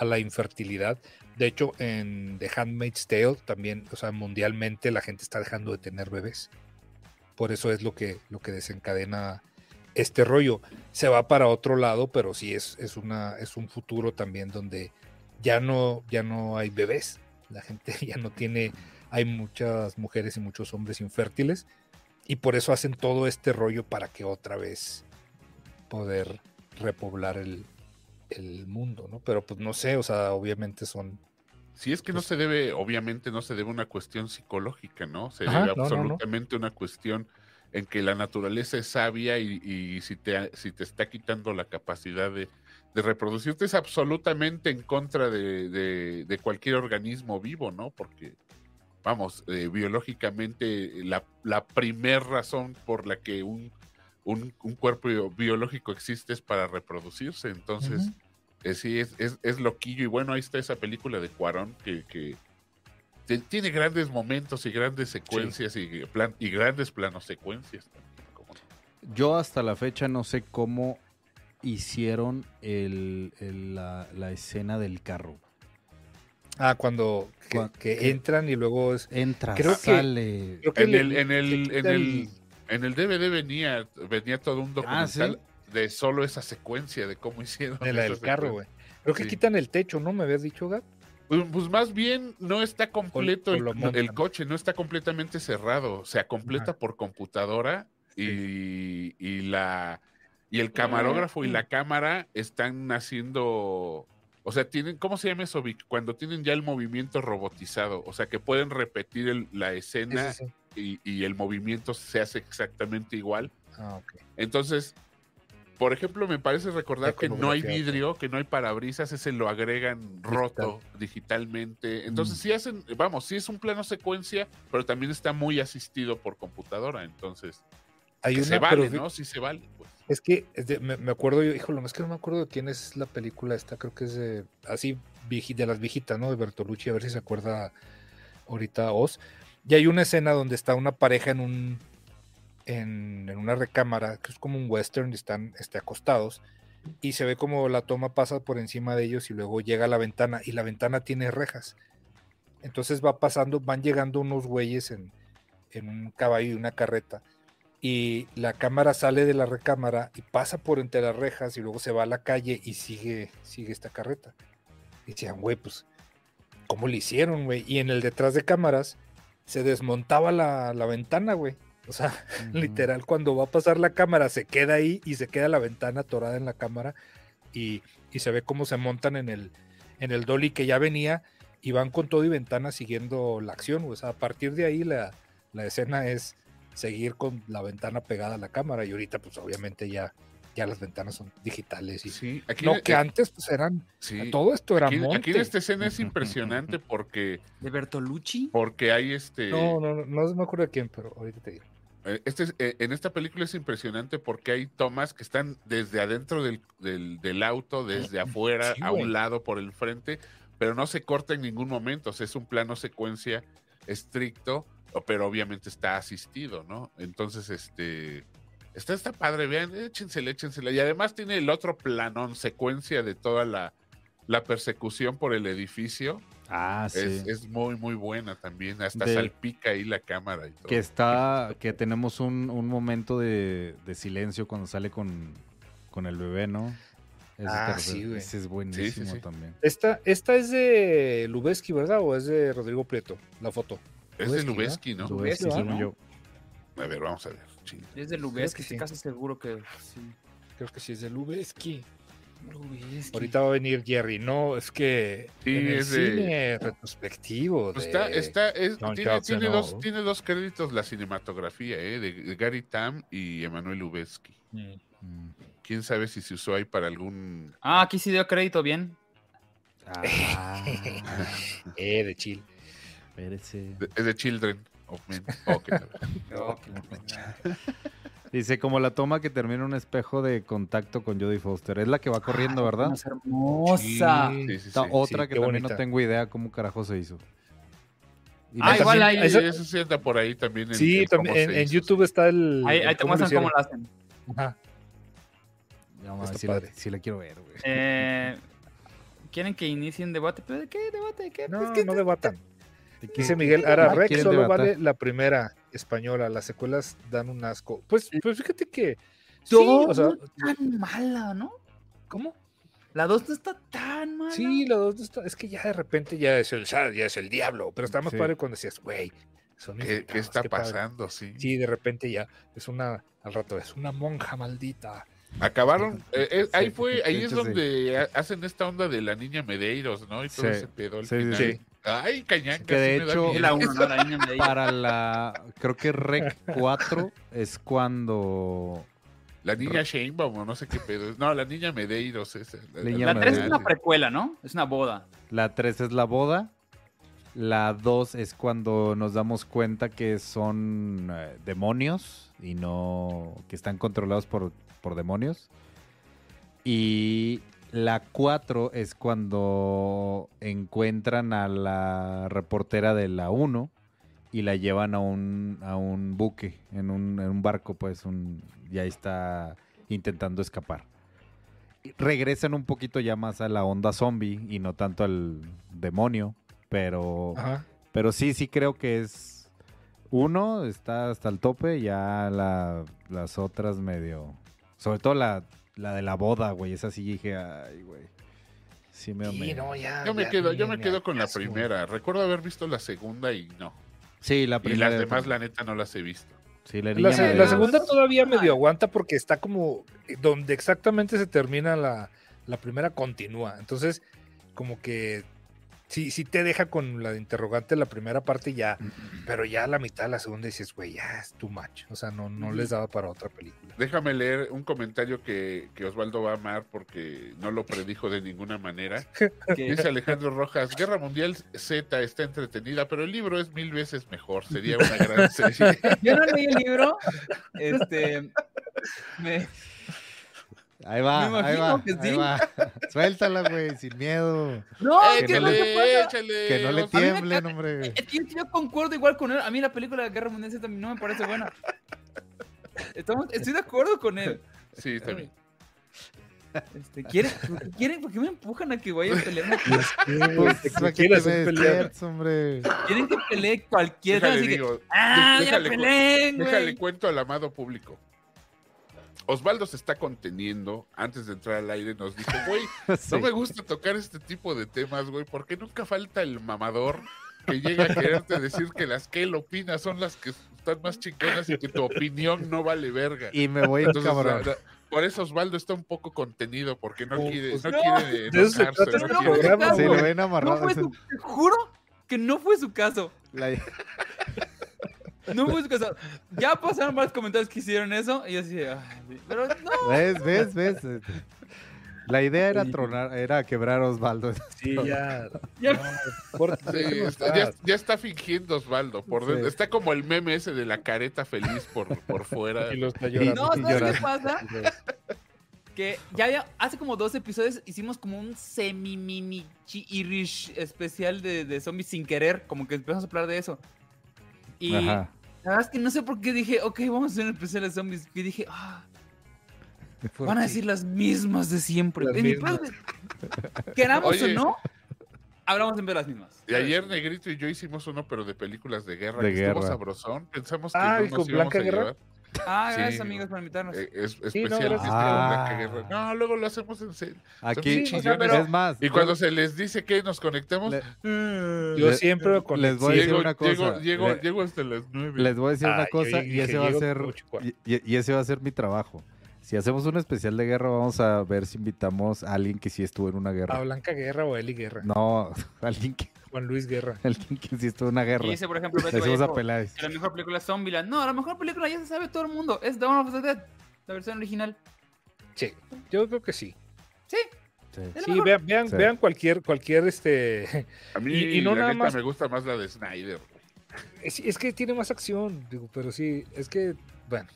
la infertilidad. De hecho, en The Handmaid's Tale también, o sea, mundialmente la gente está dejando de tener bebés. Por eso es lo que, lo que desencadena este rollo. Se va para otro lado, pero sí es, es, una, es un futuro también donde ya no, ya no hay bebés. La gente ya no tiene hay muchas mujeres y muchos hombres infértiles y por eso hacen todo este rollo para que otra vez poder repoblar el, el mundo, ¿no? Pero pues no sé, o sea, obviamente son Si es que no Pues se debe, obviamente no se debe una cuestión psicológica, ¿no? Se Ajá, debe no, no, no. absolutamente una cuestión en que la naturaleza es sabia y, y si, te, si te está quitando la capacidad de, de reproducirte es absolutamente en contra de, de- de cualquier organismo vivo, ¿no? Porque, vamos, eh, biológicamente la, la primer razón por la que un, un, un cuerpo bio- biológico existe es para reproducirse. Entonces, eh, sí, es, es, es loquillo. Y bueno, ahí está esa película de Cuarón que, que tiene grandes momentos y grandes secuencias y, plan, y grandes planos secuencias. también, ¿cómo no? Yo hasta la fecha no sé cómo hicieron el, el- la, la escena del carro. Ah, cuando que, Cuan- que que- entran y luego es. Entra, Creo que- sale. creo que En le- el, en el, en el DVD venía, venía todo un Ah, documental de solo esa secuencia de cómo hicieron. de la del carro, güey. Creo que Sí. quitan el techo, ¿no? ¿Me habías dicho, Gab? Pues, pues más bien no está completo o el, coche, no está completamente cerrado, se completa Ajá. por computadora y, y la y el camarógrafo y la cámara están haciendo, o sea, tienen, ¿cómo se llama eso, Vic? Cuando tienen ya el movimiento robotizado, o sea, que pueden repetir el- la Sí, escena sí, sí. Y, y el movimiento se hace exactamente igual. Ah, ok. Entonces, por ejemplo, me parece recordar que no hay vidrio, que no hay parabrisas, ese lo agregan roto digitalmente. Entonces, Mm. sí hacen, vamos, sí es un plano secuencia, pero también está muy asistido por computadora. Entonces, Hay que una, se vale, pero ¿no? Sí se vale, pues. Es que es de- me, me acuerdo yo, híjole, es que no me acuerdo de quién es la película esta, creo que es de, así, de las viejitas, ¿no? De Bertolucci, a ver si se acuerda ahorita Oz. Y hay una escena donde está una pareja en un, en, una recámara, que es como un western, y están este, acostados, y se ve como la toma pasa por encima de ellos y luego llega a la ventana, y la ventana tiene rejas. Entonces va pasando, van llegando unos güeyes en, en un caballo y una carreta y la cámara sale de la recámara y pasa por entre las rejas y luego se va a la calle y sigue, sigue esta carreta. Y decían, güey, pues, ¿cómo le hicieron, güey? Y en el detrás de cámaras se desmontaba la, la ventana, güey. O sea, literal, cuando va a pasar la cámara se queda ahí y se queda la ventana atorada en la cámara y, y se ve cómo se montan en el, en el dolly que ya venía y van con todo y ventana siguiendo la acción. O sea, a partir de ahí la, la escena es seguir con la ventana pegada a la cámara y ahorita pues obviamente ya, ya las ventanas son digitales y Sí, aquí, no que eh, antes pues eran sí. todo esto era Aquí, aquí monte. en esta escena es impresionante porque, ¿De Bertolucci? porque hay este. no, no, no, no me acuerdo de quién, pero ahorita te digo. Eh, Este es- eh, en esta película es impresionante porque hay tomas que están desde adentro del, del- del auto, desde afuera, Sí, a un lado, por el frente, pero no se corta en ningún momento. O sea, es un plano secuencia estricto, pero obviamente está asistido, ¿no? Entonces, este. Está, está padre, vean, échensela, échensela. Y además tiene el otro planón secuencia de toda la, la persecución por el edificio. Ah, sí. Es, es muy, muy buena también. Hasta De- salpica ahí la cámara y todo. Que está, que tenemos un, un momento de, de silencio cuando sale con, con el bebé, ¿no? Ese Ah, sí, güey. Ese es buenísimo sí. también. Esta, esta es de Lubeski, ¿verdad? ¿O es de Rodrigo Prieto? La foto. Es de Lubeski, ¿no? Según yo. A ver, vamos a ver. Es de Lubeski, sí. casi seguro que sí. Creo que sí es de Lubeski. Lubeski. Ahorita va a venir Jerry. No, es que Sí, en el es de- cine retrospectivo. Pues de- está, está, es- tiene, tiene dos, tiene dos créditos la cinematografía, ¿eh? De, de Gary Tam y Emanuel Lubeski. Mm. Mm. Quién sabe si se usó ahí para algún. Ah, aquí sí dio crédito bien. Ah, Eh, de de- Es de Children of Men. Qué tal. Dice, como la toma que termina un espejo de contacto con Jodie Foster. Es la que va corriendo, ¿verdad? Es hermosa. Sí, sí, sí. Esta otra sí, que qué también bonita. no tengo idea cómo carajo se hizo. Y Ah, igual hay. esa- Eso sí anda por ahí también. en- Sí, en cómo también en. YouTube está el. Ahí, el ahí te muestran cómo lo hacen. Ajá. No, sí, la, sí la quiero ver, güey. Eh, ¿Quieren que inicien debate? ¿Pero de qué debate? ¿De qué? No, Pues que- no debatan. ¿De qué- Dice Miguel Ara, Rex solo debatar? vale la primera española. Las secuelas dan un asco. Pues, pues fíjate que. Sí, Dos o sea, no es tan mala, ¿no? ¿cómo? La 2 no está tan mala. Sí, la dos no está- es que ya de repente ya es el ya es el diablo, pero está más Sí. padre cuando decías, güey, son ¿Qué, qué está qué padre". pasando? Sí. Sí, de repente ya es una al rato es una monja maldita. Acabaron. eh, eh, ahí fue, ahí es donde ha- hacen esta onda de la niña Medeiros, ¿no? Y todo Sí, ese pedo al sí, sí, final. Ay, cañaca. Que de hecho-. La uno, ¿no? La Para la. Creo que Rec 4 es cuando. La niña Sheinbaum, o no sé qué pedo. No, la niña Medeiros. Esa, Niña La 3 es Medeiros. una precuela, ¿no? Es una boda. La 3 es la boda. La 2 es cuando nos damos cuenta que son eh, demonios y no. que están controlados por, por demonios. Y la 4 es cuando encuentran a la reportera de la 1 y la llevan a un, a un buque, en un, en un barco, pues, un, y ahí está intentando escapar. Y Regresan un poquito ya más a la onda zombie y no tanto al demonio, pero, Ajá. pero sí, sí creo que es uno, está hasta el tope, ya la- las otras medio, sobre todo la, la de la boda, güey, esa sí dije, ay, güey, sí me... Sí, no, ya. Yo me ya quedo, yo me quedo con la primera. Recuerdo haber visto la segunda y no. Sí, la Y primera. las demás, la neta, no las he visto. Sí, la La, se- la segunda todavía medio aguanta porque está como eh, donde exactamente se termina la, la primera continúa. Entonces, como que sí, sí te deja con la interrogante la primera parte ya, pero ya a la mitad de la segunda dices, güey, ya es too much. O sea, no, no les daba para otra película. Déjame leer un comentario que, que Osvaldo va a amar porque no lo predijo de ninguna manera. Que- Dice Alejandro Rojas, Guerra Mundial Z está entretenida, pero el libro es mil veces mejor. Sería una gran serie. Yo no leí el libro. Este. Me, Ahí va, Me ahí imagino va, que ahí sí. va. Suéltala, güey, sin miedo. no, es que no le- échale. Que no le tiemblen, hombre. Es que yo, yo concuerdo igual con él. A mí la película de Guerra Mundial Z no me parece buena. Estamos, estoy de acuerdo con él. Sí, está bien. Este, ¿quieren, por qué quieren, ¿Por qué me empujan a que vaya a pelear? Pues, Te ¿para qué quieres te me pelear. hombre? Quieren que pelee cualquiera. Déjale, Así que, digo, ¡Ah, ya déjale peleen, déjale cuento al amado público. Osvaldo se está conteniendo. Antes de entrar al aire nos dijo, güey, Sí. no me gusta tocar este tipo de temas, güey, porque nunca falta el mamador que llega a quererte decir que las que él opina son las que están más chingonas y que tu opinión no vale verga. Y me voy a Entonces, la- la- por eso Osvaldo está un poco contenido, porque no Oh, quiere, pues no no, quiere se enojarse, no este quiere- güey. lo ven No amarrado. fue su, te juro que no fue su caso. La- No su caso. Ya pasaron varios comentarios que hicieron eso y yo así, ay, sí. pero no. ¿Ves, ves, ves? La idea era tronar, era quebrar a Osvaldo. Sí, ya. Ya- no, por- Sí, ¿cómo está- ya, está fingiendo Osvaldo. Por Sí. Está como el meme ese de la careta feliz por, por fuera. Y lo está llorando. No, ¿sabes qué pasa? Que ya, ya hace como dos episodios hicimos como un semi-mini irish especial de, de zombies sin querer, como que empezamos a hablar de eso. Y Ajá. la verdad es que no sé por qué dije, ok, vamos a hacer un especial de zombies. Y dije, ah, ¿Por van a decir las mismas de siempre. Las En mismas. de- Queramos Oye. o no, hablamos siempre de las mismas. Y ayer Negrito y yo hicimos uno, pero de películas de guerra. De que estuvo guerra. sabrosón. Pensamos que Ah, no ¿y nos con íbamos Blanca a Guerra? llevar. Ah, Sí. gracias amigos por invitarnos. Eh, es, Sí, no, especial con Ah. No, luego lo hacemos en serio. Aquí, Sí, o sea, pero- es más. Y cuando se les dice que nos conectemos, Le- Yo Le- siempre con les voy a decir llego, una cosa. llego, llego, Le- llego hasta las nueve. Les voy a decir Ah, una yo cosa y ese va a ser y- y ese va a ser mi trabajo. Si hacemos un especial de guerra, vamos a ver si invitamos a alguien que sí estuvo en una ¿A guerra. Blanca Guerra o a Eli Guerra? No, alguien que, Juan Luis Guerra. alguien que sí estuvo en una guerra. Y dice, por ejemplo, Beto a Vallejo, pelar. que la mejor película es Zombieland. No, la mejor película ya se sabe todo el mundo. Es Dawn of the Dead, la versión original. Sí, yo creo que sí. Sí, Sí. vean, vean, Sí. vean cualquier, cualquier este. A mí, y- y no la nada neta, más- me gusta más la de Snyder. Es, es que tiene más acción, digo, pero sí, es que, bueno.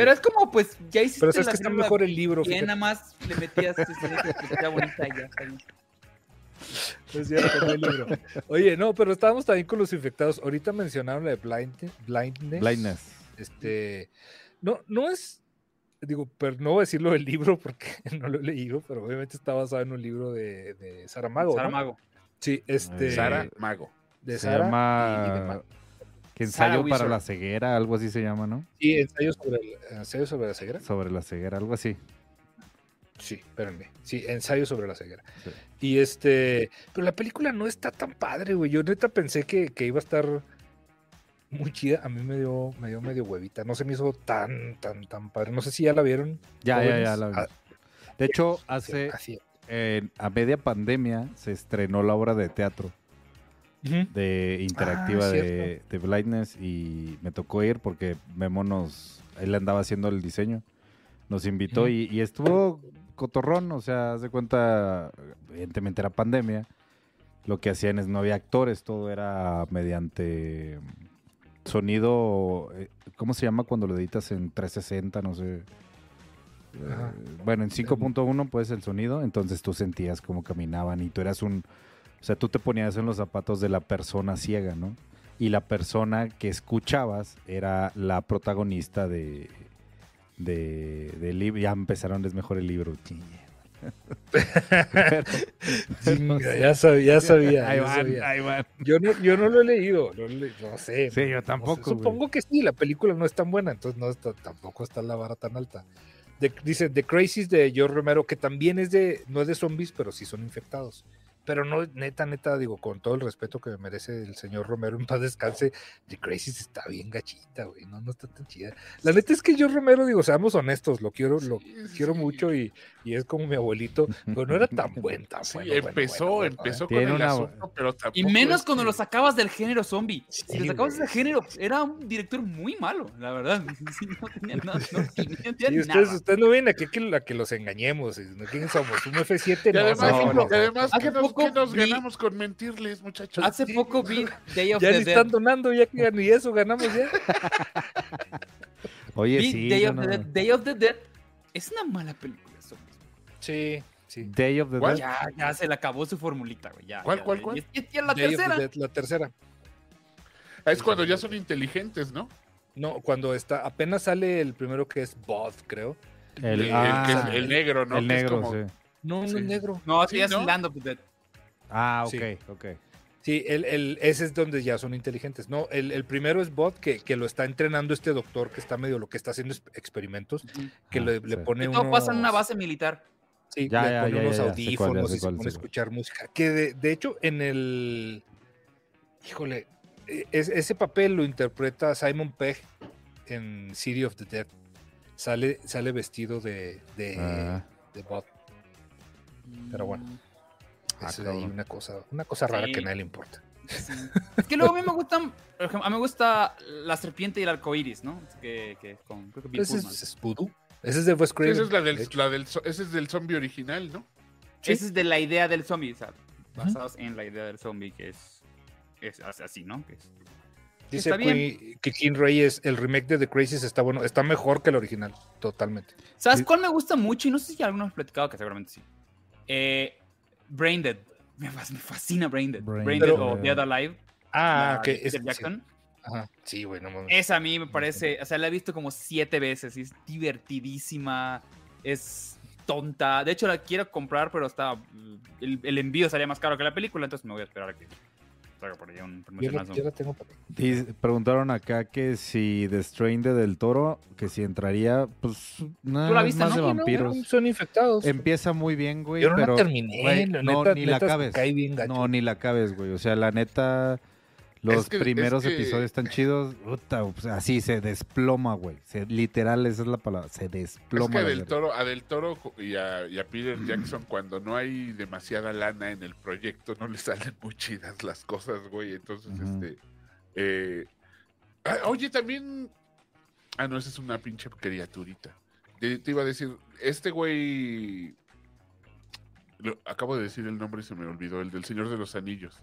Pero es como, pues, ya hiciste Pero sabes la que está mejor el libro. fíjate. nada más le metías tu escenita que bonita y ya está bien. Es cierto, no hay libro. Oye, no, pero estábamos también con los infectados. Ahorita mencionaron la de blind, blindness. Blindness. Este, no, no es, digo, pero no voy a decirlo del libro porque no lo he leído, pero obviamente está basado en un libro de, de Saramago. ¿no? Saramago. Sí, este. Eh, Sara Mago. de se Sara llama y- y de Ma- que Sarah ensayo para la ceguera, algo así se llama, ¿no? Sí, ensayo sobre, el- ensayo sobre la ceguera. Sobre la ceguera, algo así. Sí, espérenme. Sí, ensayo sobre la ceguera. Sí. Y este, pero la película no está tan padre, güey. Yo neta pensé que, que iba a estar muy chida. A mí me dio, me dio medio huevita. No se me hizo tan, tan, tan padre. No sé si ya la vieron. Ya, ya, ya. la Ah, vi. De hecho, hace a media pandemia se estrenó la obra de teatro de interactiva Ah, de, de Blindness y me tocó ir porque Memo nos, él andaba haciendo el diseño, nos invitó y, y estuvo cotorrón, o sea, haz de cuenta, evidentemente era pandemia, lo que hacían es no había actores, todo era mediante sonido, eh, ¿cómo se llama cuando lo editas en 360? No sé. Ajá. Eh, bueno, en 5.1 pues el sonido, entonces tú sentías cómo caminaban y tú eras un, o sea, tú te ponías en los zapatos de la persona ciega, ¿no? Y la persona que escuchabas era la protagonista de, de, libro. Ya empezaron, es mejor el libro. Chinga, ya sabía, ya sabía. Ahí van, sabía. ahí van. Yo no, yo no lo he leído, no, sé. Sí, yo no sé, tampoco. Supongo que sí, la película no es tan buena, entonces no está, tampoco está la vara tan alta. De- dice The Crazies de George Romero, que también es de, no es de zombies, pero sí son infectados. Pero no, neta, neta, digo, con todo el respeto que me merece el señor Romero, en paz descanse, The Crazies está bien gachita, güey, no, no está tan chida. La neta es que yo Romero, digo, seamos honestos, lo quiero, lo sí, quiero sí. mucho y, y es como mi abuelito, pero no era tan buen, tan Sí, bueno. bueno, empezó, bueno, bueno, empezó ¿eh? con el una- asunto, pero Y tampoco menos es cuando que- lo sacabas del género zombie. si Sí, lo sacabas del género, era un director muy malo, la verdad. Sí, no tenía, no, no tenía- no tenía Sí, ustedes, nada. ustedes no vienen aquí a que, a que los engañemos. y no, ¿Quién somos? ¿Un F7? Y No, además, no, no, no, y además Hace ¿qué nos, poco qué nos vi- ganamos con mentirles, muchachos? Hace Sí, poco vi Day of Ya the le Dead. están donando, ya que ni eso ganamos ya. Oye, Vi sí. Day, of the Dead. Day of the Dead es una mala película. Sí, sí. Day of the ¿Cuál? Dead. Ya, ya se le acabó su formulita, güey. Ya, ¿Cuál, ya, cuál, ya. cuál? Y es, y es la Day tercera. Dead, la tercera. Ah, es cuando ya son inteligentes, ¿no? No, cuando está, apenas sale el primero que es Bod, creo. El, El, ah, que es el negro, ¿no? el Que es negro, como- sí. No, no Sí. es negro. No, así Sí, es ¿no? Land of the Dead. Ah, ok, Sí. ok. Sí, el, el- ese es donde ya son inteligentes. No, el, el primero es Bot, que, que lo está entrenando este doctor que está medio lo que está haciendo es- experimentos, que Ah, le, pone Y todo pasa en una base militar. Sí, Ya, le ya, pone ya, unos ya, ya, sé cuál, ya audífonos y se pone a escuchar música. Que de, de hecho, en el. Híjole, e- es- ese papel lo interpreta Simon Pegg en City of the Dead. Sale, sale vestido de, de, Ah. de Bot. Pero bueno. Ah, Es ahí cabrón. una cosa, una cosa rara Sí. que a nadie le importa. Sí. Es que luego a mí me gustan, por ejemplo, a mí me gusta la serpiente y el arco iris, ¿no? Es que, que con, creo que Bill Ese Pullman. es, es Voodoo. Ese es de Wes Craven. esa es la de del, la del, ese es del zombie original, ¿no? Sí. Esa es de la idea del zombie, o sea, basados en la idea del zombie, que es, es así, ¿no? Que es- Dice. Qui- que King Reyes, el remake de The Crazies está bueno, está mejor que el original, totalmente. ¿Sabes cuál me gusta mucho? Y no sé si alguno ha platicado, que seguramente sí. Eh, Brain Dead. Me, fas- me fascina Brain Dead. Brain Brain, Dead Dead. o Dead Alive. Ah, que es Jackson. Ajá. Sí, güey, no mames. Esa a mí me parece, o sea, la he visto como siete veces y es divertidísima, es tonta. De hecho, la quiero comprar, pero está el, el envío salía más caro que la película, entonces me voy a esperar a que salga por ahí un Yo yo la tengo por ahí. Preguntaron acá que si The Strain de Del Toro, que si entraría, pues nada Tú la viste, más ¿no? de vampiros. No, son infectados. Empieza muy bien, güey, yo no pero la terminé. güey, la no, neta, ni la cabes. Cae bien gacho. No, ni la cabes, güey. O sea, la neta, los Es que- es primeros que- episodios están chidos. Puta, o sea, así se desploma, güey. Se- literal, esa es la palabra. Se Es desploma. que a Del. Toro, a Del Toro y a, y a Peter Jackson, cuando no hay demasiada lana en el proyecto, no le salen muy chidas las cosas, güey. Entonces, este. eh, ah, oye, también. Ah, no, esa es una pinche criaturita. Te, te iba a decir, este güey. lo- acabo de decir el nombre y se me olvidó, el del Señor de los Anillos.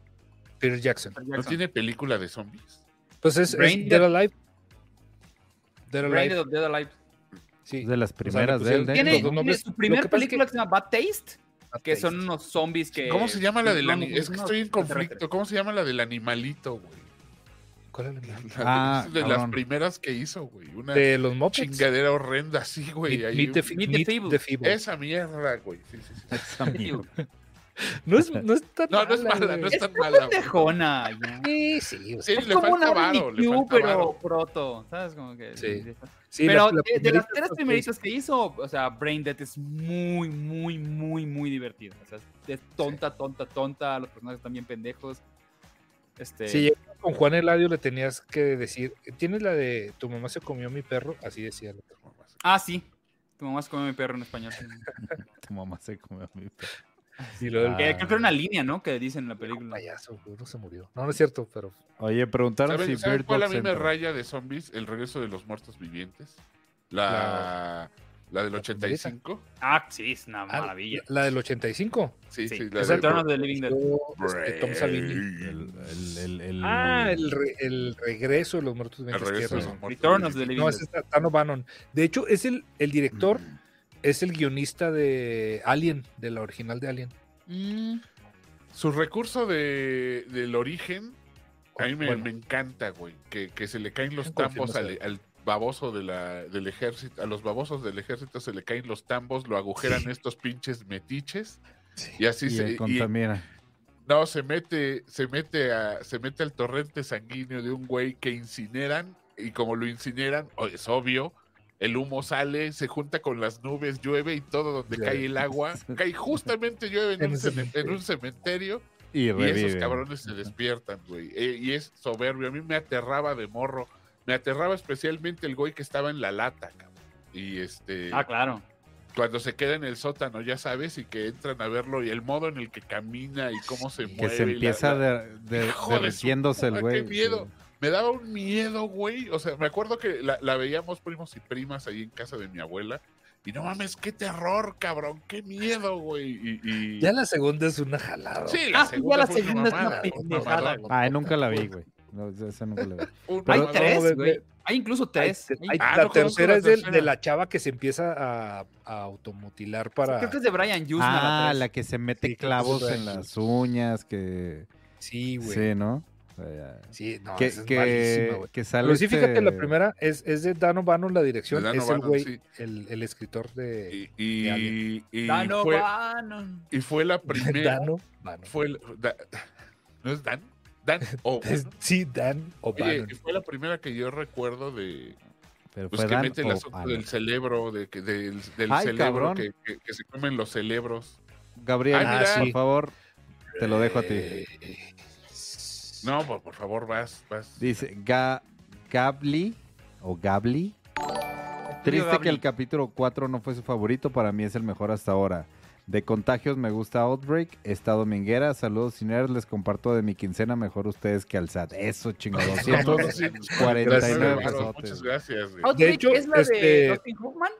Peter Jackson. Peter ¿No tiene película de zombies? Pues es, es Brain Dead Dead. Alive. Dead Alive. Dead Dead Alive. Sí. De las O sea, primeras de él. Tiene, nombres- tiene su primera es película que- que se llama Bad Taste, que son unos zombies que... ¿Cómo se llama la del no, ani- no, Es que estoy en conflicto. ¿Cómo se llama la del animalito, güey? ¿Cuál es nombre? La de- Ah, es de las primeras que hizo, güey. Una De los Muppets. chingadera horrenda así, güey. Meet, ahí Meet the, the. Esa mierda, güey. Sí, sí, sí. Esa mierda. No es, no es tan No, no es mala, no es tan Es mala. pendejona. Sí, sí. o sea, Sí, Es le como falta una varo, le falta pero varo. proto, ¿sabes? Como que... Sí. sí, pero la- la de, de las tres primeritas que hizo, o sea, Brain Dead es muy, muy, muy, muy divertida. O sea, es tonta, tonta, tonta. Los personajes están bien pendejos. Este, llegabas con Juan Eladio le tenías que decir, ¿tienes la de tu mamá se comió mi perro? Así decía. la Ah, sí. Tu mamá se come mi perro en español. Tu mamá se comió a mi perro. Y luego el Ah. Que creo que era una línea, ¿no? Que dicen en la un película. payaso, no se murió. No, no es cierto, pero Oye, preguntaron si ¿Saben, ¿saben Bird cuál a Box mí me raya de zombies? El regreso de los muertos vivientes. La, la del la 85. Ah, sí, es una Ah, maravilla. la del 85. Sí, sí, Sí, la es de el trono de Living Dead. Yo, este, Tom Savini. El, el- el- el- Ah, el, re- el regreso de los muertos El vivientes. regreso de los muertos Return of the. Living No, Dead. ese es Dan O'Bannon. De hecho, es el, el director, es el guionista de Alien, de la original de Alien. Mm, Su recurso de, del origen, a mí me, Bueno. me encanta, güey. Que, que se le caen los tambos al, baboso de la, del ejército. A los babosos del ejército se le caen los tambos, lo agujeran estos pinches metiches. Y así y se. y- contamina. no, se mete, se mete a, se mete al torrente sanguíneo de un güey que incineran, y como lo incineran, es obvio, el humo sale, se junta con las nubes, llueve y todo donde cae el agua, cae justamente llueve en, En un, en un cementerio Y esos cabrones se despiertan, güey. Eh, y es soberbio. A mí me aterraba de morro. Me aterraba especialmente el güey que estaba en la lata, cabrón. Y este, Ah, claro. cuando se queda en el sótano, ya sabes, y que entran a verlo, y el modo en el que camina y cómo se Que mueve. se y la- empieza la- de, de- derritiéndose el güey. qué miedo. Me daba un miedo, güey. O sea, me acuerdo que la, la veíamos primos y primas ahí en casa de mi abuela. Y no mames, qué terror, cabrón. Qué miedo, güey. Y, y- Ya la segunda es una jalada. Sí, la Ah, sí, ya segunda, la fue una segunda es una mamada, un pendejada. Ay, nunca la vi, güey. No, esa nunca la vi. Hay tres, güey. Hay incluso tres. Hay- Hay- Ah, la no tercera la es de, la chava que se empieza a, a automutilar para. Creo que es de Brian Yuzna. Ah, la que se mete Sí, clavos en las uñas, que... Sí, güey. Sí, ¿no? O Sí, no, que, es que, malísima, güey. que sale Pero sí, fíjate, la este- primera es, es de Dan O'Bannon, la dirección. De es el güey, sí. el, el escritor de. Y, y, de y Dan fue, O'Bannon. y fue la primera. Dan O'Bannon. fue da- ¿No es Dan? Dan o sí, Dan Oye, O'Bannon. y fue la primera que yo recuerdo de Pero pues fue que Dan mete el asunto del cerebro, de que del, del Ay, cerebro que, que- que se comen los cerebros. Gabriel, Ah, mira. por favor, te lo dejo a ti. Eh, No, por, por favor, vas, vas. Dice Ga Gabli o Gabli. Triste Gabli. que el capítulo 4 no fue su favorito, para mí es el mejor hasta ahora. De contagios me gusta Outbreak, está dominguera, saludos cineros, les comparto de mi quincena, mejor ustedes que al SAT. Eso, chingo, 249 Gracias, Varos, pesotes. Muchas gracias. güey. Outbreak hecho, ¿es la este- de Dustin Hoffman?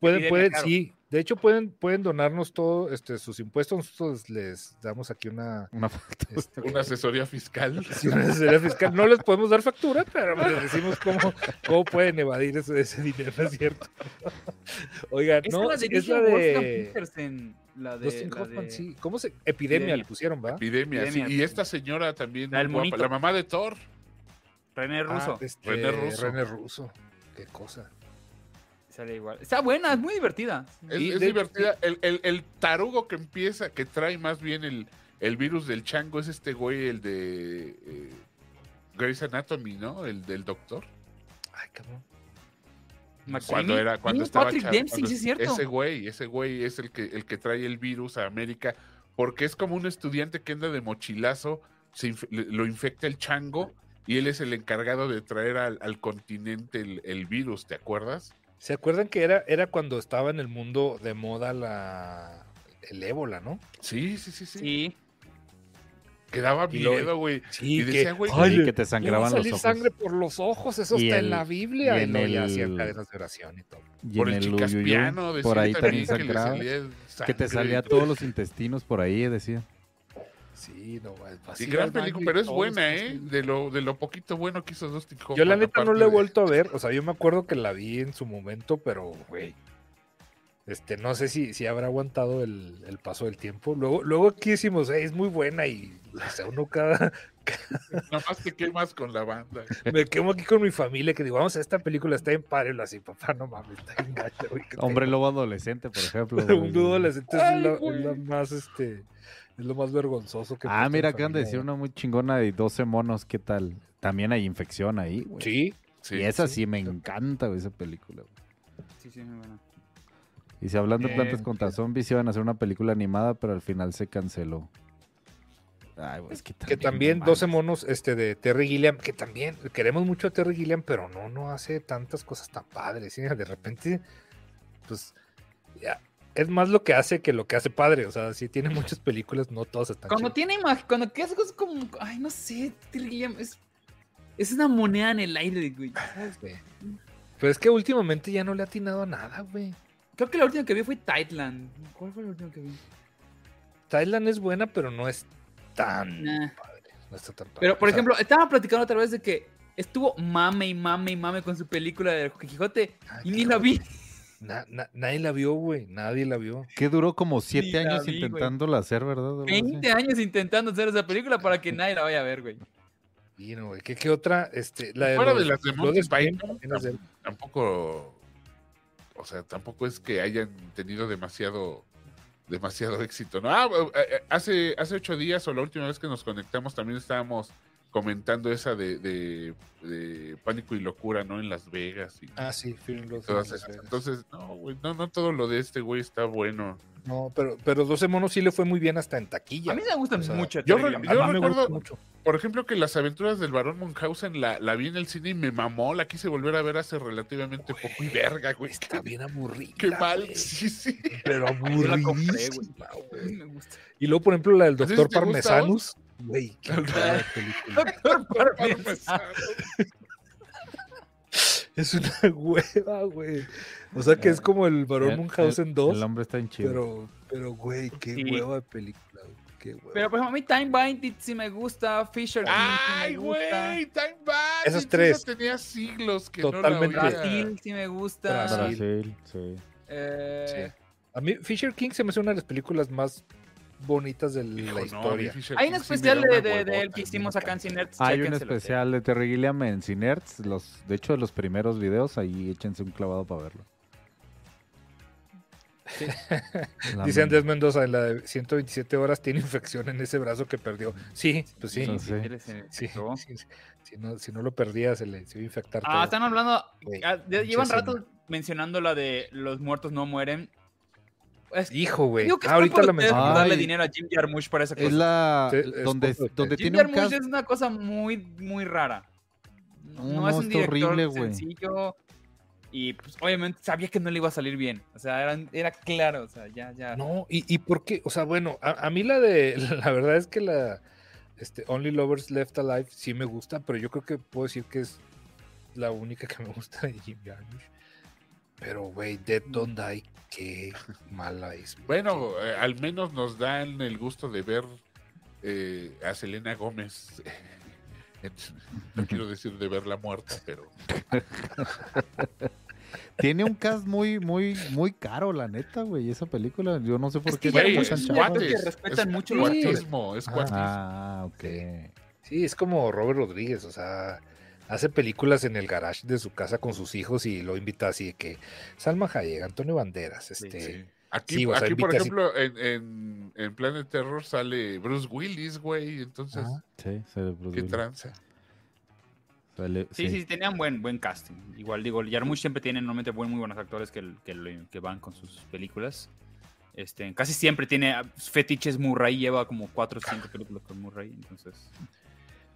Pueden, claro. sí. De hecho, pueden, pueden donarnos todo, este, sus impuestos. Nosotros les damos aquí una, Una foto. este, Una asesoría fiscal. sí, una asesoría fiscal. No les podemos dar factura, pero les decimos cómo, cómo pueden evadir ese, ese dinero, ¿no es cierto? Oigan, Esa no, la dirige es la de Petersen, La de, Dustin la Hoffman, de- sí. ¿Cómo se? Epidemia, Epidemia. le pusieron, ¿va? Epidemia, sí. Epidemia, Y esta señora también, La guapa, mamá de Thor. René Russo. Ah, este, René Russo. René Russo. Qué cosa. Sale igual. Está buena, es muy divertida. Es, Y es de- divertida. El, el- el tarugo que empieza, que trae más bien el, el virus del chango, es este güey, el de eh, Grey's Anatomy, ¿no? El del doctor. Ay, cabrón. Cuando era, cuando Sí, estaba Patrick Dempsey, cuando- sí es cierto. Ese güey, ese güey es el que, el que trae el virus a América, porque es como un estudiante que anda de mochilazo, se inf- le- lo infecta el chango y él es el encargado de traer al, al continente el, el virus, ¿te acuerdas? ¿Se acuerdan que era, era cuando estaba en el mundo de moda la el ébola, ¿no? Sí, sí, sí, sí. Sí. Que daba Y lo- miedo, güey. Sí, Y decía, güey, que te sangraban los salir ojos. sangre por los ojos, eso Y está el- en la Biblia. y Y, en no, ya hacían el- cadenas de oración y todo. Y por en el el decía por ahí también que le sangraba. Que te salía todos los intestinos por ahí, decía. Sí, no, Sí, así gran al baño película, pero es buena, ¿eh? De lo, de lo poquito bueno que hizo Dustin Hoffman. Yo la neta no la he de- vuelto a ver, o sea, yo me acuerdo que la vi en su momento, pero, güey, este, no sé si, si habrá aguantado el, el paso del tiempo. Luego, luego aquí decimos, "Ey, es muy buena y, o sea, uno cada, Nomás te quemas con la banda. me quemo aquí con mi familia que digo, vamos, esta película está en padre, lo así, papá, no mames, está güey, que Hombre lobo adolescente, por ejemplo. un nudo adolescente es, la, es la más, este, es lo más vergonzoso que Ah, mira, acaban de decir una muy chingona de 12 monos, ¿qué tal? También hay infección ahí, güey. Sí, Sí, y esa sí. sí, me encanta, güey, esa película. güey. Sí, sí, muy buena. Y si hablando de Eh, plantas contra zombies, iban a hacer una película animada, pero al final se canceló. Ay, güey, es que que también, también no 12 mames. monos este de Terry Gilliam, que también queremos mucho a Terry Gilliam, pero no, no hace tantas cosas tan padres. ¿sí? De repente, pues, ya, es más lo que hace que lo que hace padre. O sea, si tiene muchas películas, no todas están Cuando chidas. tiene imagen, cuando que hace cosas como. Ay, no sé, es. Es una moneda en el aire, güey. ¿sabes? güey. Pero es que últimamente ya no le ha atinado a nada, güey. Creo que la última que vi fue Tightland. ¿Cuál fue la última que vi? Thailand es buena, pero no es tan Nah. padre. No está tan padre. Pero, por O sea, ejemplo, estaba platicando otra vez de que estuvo mame y mame y mame con su película de Quijote ay, y ni la vi. Na- na- nadie la vio, güey. Nadie la vio. Que duró como siete años vi, intentándola hacer, ¿verdad? Algo así. 20 años intentando hacer esa película para que nadie la vaya a ver, güey. Y no, güey. ¿Qué, qué otra? Este, la de Fuera los de las de Monty Python, de- tampoco, o sea, tampoco es que hayan tenido demasiado, demasiado éxito. ¿no? Ah, eh, eh, hace, hace ocho días o la última vez que nos conectamos también estábamos comentando esa de, de- de Pánico y Locura, ¿no? En Las Vegas y Ah, sí, Fear and Loathing todas en Las esas. Vegas. Entonces, no, güey, no, no todo lo de este güey está bueno. No, pero, pero 12 monos sí le fue muy bien hasta en taquilla. A mí me gustan O sea, mucho. yo re- me recuerdo- mucho. Por ejemplo, que las aventuras del varón Munchausen la, la vi en el cine y me mamó, la quise volver a ver hace relativamente poco y verga, güey. Está bien aburrida. Qué mal, güey. sí, sí. Pero Yo la compré, güey. aburridísima, A güey. mí me gusta. Y luego, por ejemplo, la del ¿Así Doctor Parmesanus. Güey, qué mala película. Doctor. Es una hueva, güey. O sea que es como el Barón El- Munchausen el- 2. El hombre está en chido. Pero, pero, güey, qué Sí. hueva de película. güey, Qué hueva. Pero, por ejemplo, a mí Time Bandit sí me gusta. Fisher ¡Ay, güey! Time Bandit. Esas tres. tenía siglos que Totalmente. no la. Brasil sí me gusta. Brasil. Brasil, sí. Eh, Sí. A mí, Fisher King se me hace una de las películas más bonitas de Hijo, la no, historia. Hay un sí especial de, de- de él que hicimos acá en Cinerts. Hay un especial de Terry Gilliam en Cinerts. Los, de hecho, los primeros videos, ahí échense un clavado para verlo. La Dice Andrés Mendoza, en la de 127 horas tiene infección en ese brazo que perdió. Sí, pues sí. Sí, Sí, sí. Sí, sí, sí. Si, no, si no lo perdía, se le se iba a infectar Ah, todo. están hablando. Ah, llevan rato mencionando la de los muertos no mueren. Es- Hijo, güey. Ah, es ahorita mencioné. Ay. darle dinero a Jim Jarmusch para esa cosa. Es la Sí, es donde, donde. Jim tiene un Jarmusch cast. es una cosa muy, muy rara. No, No, no es un director horrible, sencillo. Y pues, obviamente sabía que no le iba a salir bien. O sea, era, era claro. O sea, ya, ya. No, y, y por qué, o sea, bueno, a, a mí la de, la verdad es que la este, Only Lovers Left Alive sí me gusta, pero yo creo que puedo decir que es la única que me gusta de Jim Jarmusch. Pero, güey, Dead Don't Die, qué mala es. Bueno, eh, al menos nos dan el gusto de ver eh, a Selena Gómez. no quiero decir de verla muerta, pero Tiene un cast muy, muy, muy caro, la neta, güey. Esa película, yo no sé por Es qué es es respetan es mucho cuatismo, es cuatismo. Ah, ok. Sí, es como Robert Rodríguez, o sea, hace películas en el garage de su casa con sus hijos y lo invita así de que Salma Hayek, Antonio Banderas, este, Sí. Aquí, Sí, o sea, aquí por así- ejemplo, en, en, en Planet Terror sale Bruce Willis, güey. Entonces, Ajá. Sí, sale Bruce qué Willis. tranza. Sale- Sí, sí, tenían buen, buen casting. Igual digo, Jarmusch siempre tiene normalmente buen, muy buenos actores que, que, que van con sus películas. Este, casi siempre tiene ah, fetiches Murray, lleva como 4 o 5 películas con Murray, entonces...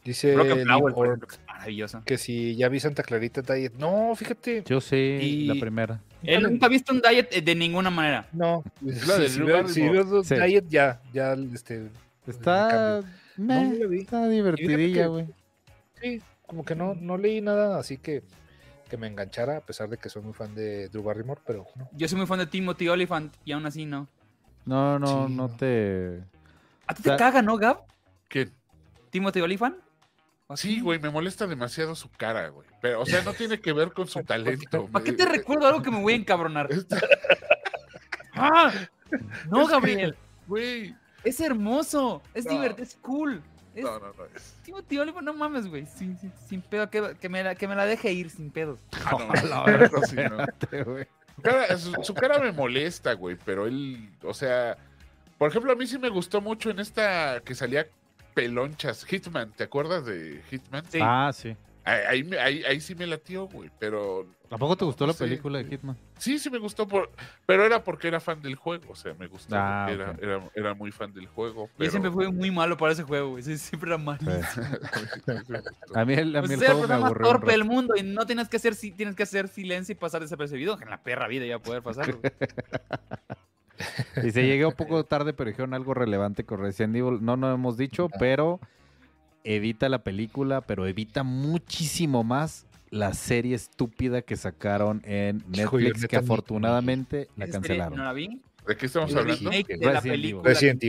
dice Flower, es maravillosa. que si ya vi Santa Clarita Diet, no, fíjate, Yo sí, Y- la primera. Él nunca ha visto un diet eh, de ninguna manera. no, si, veo, si veo Sí. Diet ya, ya, este, Está, meh, No, está divertidilla, güey. sí, como que no, no leí nada así que, que me enganchara, a pesar de que soy muy fan de Drew Barrymore, pero no. Yo soy muy fan de Timothy Oliphant y aún así no. No, no, Sí, no no. te... ¿A ti te caga, no, Gab? ¿Qué? ¿Timothy Oliphant? ¿O Sí, güey, me molesta demasiado su cara, güey. Pero, o sea, no tiene que ver con su talento. ¿Para qué te recuerdo algo que me voy a encabronar? ¡Ah! No, Gabriel. Güey. Es hermoso. Es No. divertido. Es cool. Es No, no, no. es- Oliphant, no mames, güey. Sin, sin, sin pedo. Que, que me la, que me la deje ir sin pedos. Ah, no, no, sí, no. Su cara, su, su cara me molesta, güey, pero él, o sea, por ejemplo, a mí sí me gustó mucho en esta que salía pelonchas, Hitman, ¿te acuerdas de Hitman? Sí. Ah, sí. Ahí, ahí, me- ahí- sí me latió, güey, pero ¿A poco te gustó no la película de Hitman? sí, sí me gustó, por, pero era porque era fan del juego, o sea, me gustó, Ah, era, era, era muy fan del juego. Yo Pero... siempre fui muy malo para ese juego, güey. Siempre era malo. A mí el, a Pues mí el juego me persona más torpe del mundo y no tienes que hacer tienes que hacer silencio y pasar desapercibido. que En la perra vida ya poder pasar. Y se llegué un poco tarde, pero dijeron algo relevante con Resident Evil. No, no hemos dicho, pero evita la película, pero evita muchísimo más la serie estúpida que sacaron en Netflix, que afortunadamente la cancelaron. No la vi. ¿De qué estamos hablando? de la Resident película Evil. Resident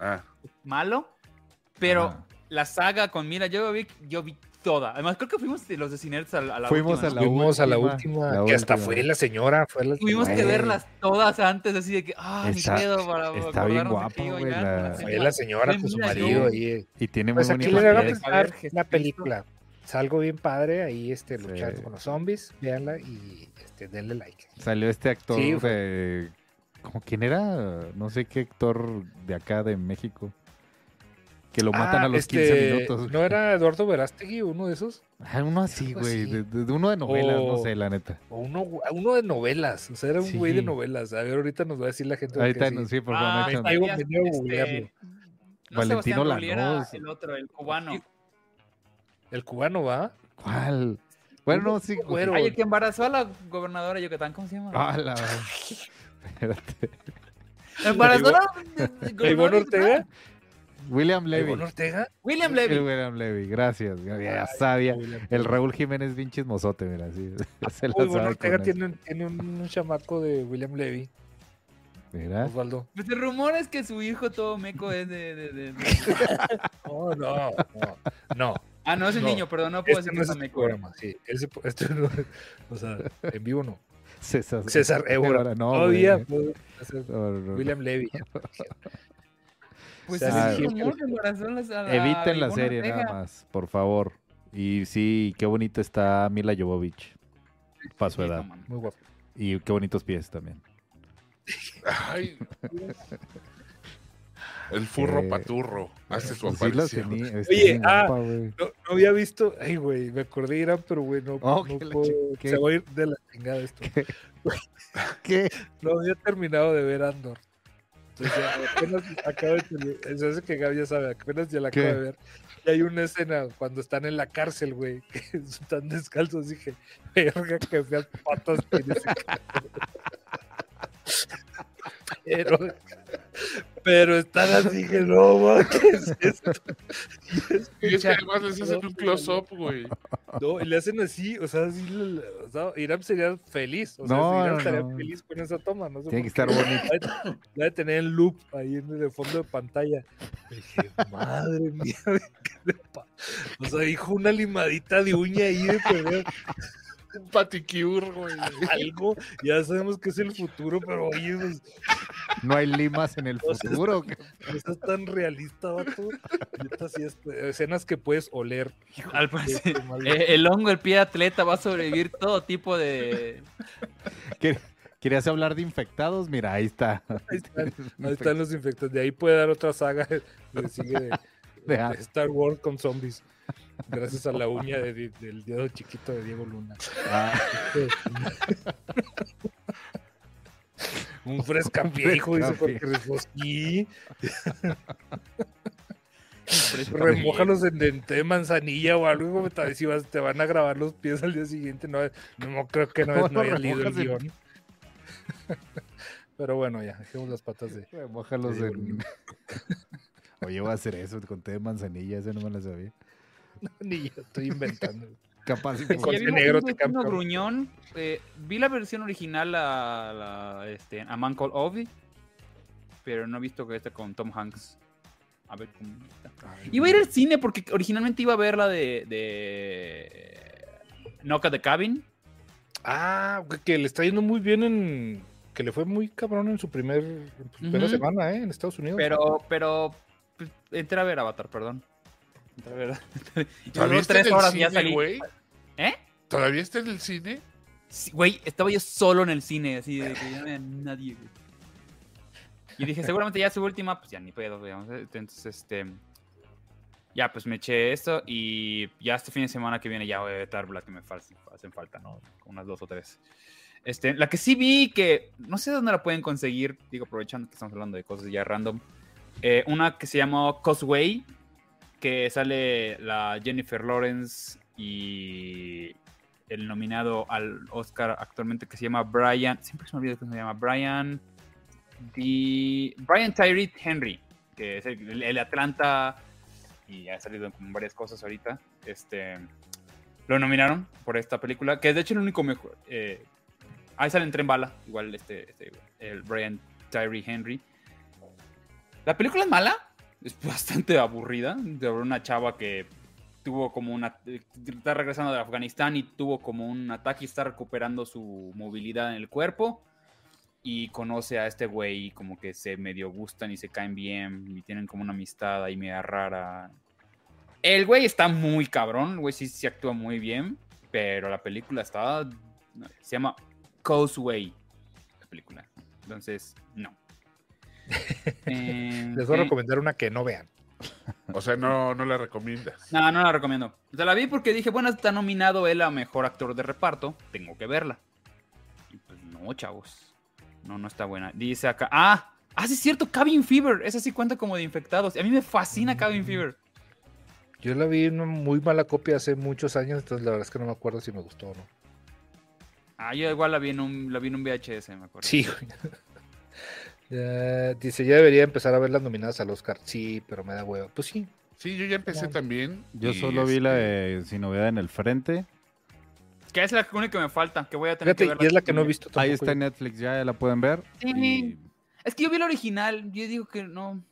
Ah, malo, pero la saga con Mira, yo vi, yo vi toda. Además, creo que fuimos los de Cinerts a, la- a la Fuimos última, a la Fuimos a la última, la que hasta última. fue la señora, fue la Tuvimos que verlas todas antes, así de que, ah, Está- ni pedo para está bien a güey, la- Fue señora. la señora con su marido ahí. Y tiene muy Pues aquí bonitas le van a mujeres. peleas. A ver, presentar una película. Es algo bien padre ahí este, Sí. luchando con los zombies. Véanla y este, denle like. Salió este actor Sí, de... ¿Cómo quién era? No sé qué actor de acá de México. Que lo matan Ah, a los este, 15 minutos. ¿No era Eduardo Verástegui uno de esos? Ah, uno así, güey. De, de- de uno de novelas, no sé, la neta. O uno, uno de novelas. O sea, era un güey de novelas. A ver, ahorita nos va a decir la gente. Ahorita no, sí. sí, por Ah, favor. me no este, googlearlo. no Valentino Lanús. el otro, el cubano. El cubano va. ¿Cuál? Bueno, no, sí. Güero. Ay, el que embarazó a la gobernadora de Yucatán, ¿cómo se llama? Ah, la... Espérate. embarazó a la ¿A gobernadora Ortega? William Levy. ¿Ivonne Ortega? William El Levy. William Levy, gracias. Ya, ya sabía. El Raúl Jiménez bien chismosote, mira, sí. se la Uy, Ivonne sabe Ortega tiene, tiene un, un chamaco de William Levy. Mira. Osvaldo. Pues el rumor es que su hijo todo meco es de... de- de- de- No, no, no. No. Ah, no, es un No, niño, perdón, no puedo Este decir no que es este meco. programa. Sí, ese, este no, o sea, en vivo no. César, César Évora. no, Todavía puede hacer No, no, no. William Levy. Pues sí, la- Eviten la serie nada más, por favor. Y sí, qué bonito está Mila Jovovich para su edad. Muy guapo. Y qué bonitos pies también. ay. El furro Eh, paturro hace su Sí lo aparición. tenía, Oye, ah. No, no había visto. Ay, güey, me acordé de Irán, pero güey, no, Oh, no puedo. Se va a ir de la chingada esto. ¿Qué? No había terminado de ver Andor. Apenas acabo de Eso es que Gaby ya sabe, apenas ya la acabo ¿Qué? de ver. Y hay una escena cuando están en la cárcel, güey, que están descalzos. Dije, verga, que feas patas tiene ese cabrón". Pero, pero están así que no, ¿qué es esto? Y es que además les hacen un close-up, güey. No, y le hacen así, o sea, así, o sea, Irán sería feliz, o sea, No, Irán no, estaría no. feliz con esa toma, no sé Tiene que estar bonito. La de- tener el loop ahí en el fondo de pantalla. Y dije, madre mía, ¿qué le pa-?" O sea, dijo una limadita de uña ahí de perder Un paticure, güey. algo. Ya sabemos que es el futuro, pero oye, pues, No hay limas en el futuro. no estás tan realista, vato. Este, escenas que puedes oler. Al parecer, Qué mal- eh, el hongo, el pie de atleta va a sobrevivir todo tipo de... ¿Qué- ¿Querías hablar de infectados? Mira, ahí está. Ahí están, ahí están los infectados. De ahí puede dar otra saga sigue de, De- de Star Wars con zombies. Gracias a la uña de- de- del dedo chiquito de Diego Luna. Ah, Un frescapié, hijo, dice Jorge Resposquí. Remójalos en, en té de manzanilla o algo. tal vez si vas- te van a grabar los pies al día siguiente. No, no creo que no, ¿Cómo no lo hayas leído el guion. Pero bueno, ya, dejemos las patas de. Mójalos Sí, en. Oye, voy a hacer eso con té de manzanilla, ese no me lo sabía. Ni yo estoy inventando. Capaz Con vimos negro te cambia. gruñón. eh, vi la versión original a, la, este, a Man Called Ove, pero no he visto que esta con Tom Hanks. A ver cómo está. Iba a ir al cine porque originalmente iba a ver la de, de Knock at the Cabin. Ah, que le está yendo muy bien en. Que le fue muy cabrón en su primer, en su primera semana, ¿eh? En Estados Unidos. Pero, pero, entré a ver Avatar, perdón. Entré a ver. Y ¿Todavía duró está en tres el horas y ya cine, salí. güey? ¿Eh? ¿Todavía está en el cine? Sí, Güey, estaba yo solo en el cine, así de que ya no había nadie, güey. Y dije, seguramente ya su última, pues ya ni pedo, digamos. Entonces, este. Ya, pues me eché esto y ya este fin de semana que viene ya voy a ver las que me hacen falta, ¿no? Unas dos o tres. Este, la que sí vi que no sé dónde la pueden conseguir, digo, aprovechando que estamos hablando de cosas ya random. Eh, una que se llama Causeway, que sale la Jennifer Lawrence y el nominado al Oscar actualmente que se llama Brian, siempre se me olvida que se llama Brian Brian Tyree Henry, que es el, el Atlanta y ha salido en varias cosas ahorita. Este, lo nominaron por esta película, que es de hecho el único mejor. Eh, ahí sale en Tren Bala, igual este, este, el Brian Tyree Henry. La película es mala, es bastante aburrida. De una chava que tuvo como una. Está regresando de Afganistán y tuvo como un ataque y está recuperando su movilidad en el cuerpo. Y conoce a este güey y como que se medio gustan y se caen bien y tienen como una amistad ahí media rara. El güey está muy cabrón, el güey sí, sí actúa muy bien, pero la película está. Se llama Causeway, la película. Entonces, no. Eh, Les voy a recomendar una que no vean. O sea, no, no la recomiendas. No, no la recomiendo. O sea, la vi porque dije, bueno, está nominado él a mejor actor de reparto. Tengo que verla. Y pues no, chavos. No, no está buena. Dice acá. Ah, ah, sí es cierto, Cabin Fever. Esa sí cuenta como de infectados. A mí me fascina Cabin Fever. Yo la vi en una muy mala copia hace muchos años, entonces la verdad es que no me acuerdo si me gustó o no. Ah, yo igual la vi en un, la vi en un VHS, me acuerdo. Sí, dice, ya debería empezar a ver las nominadas al Oscar. Sí, pero me da huevo. Pues sí. Sí, yo ya empecé también. Yo solo vi la este de Sin Novedad en el Frente. Que es la única que me falta, que voy a tener que ver. Y es la que no he visto tampoco. Ahí está en Netflix, ya la pueden ver. Sí. Es que yo vi la original, yo digo que no.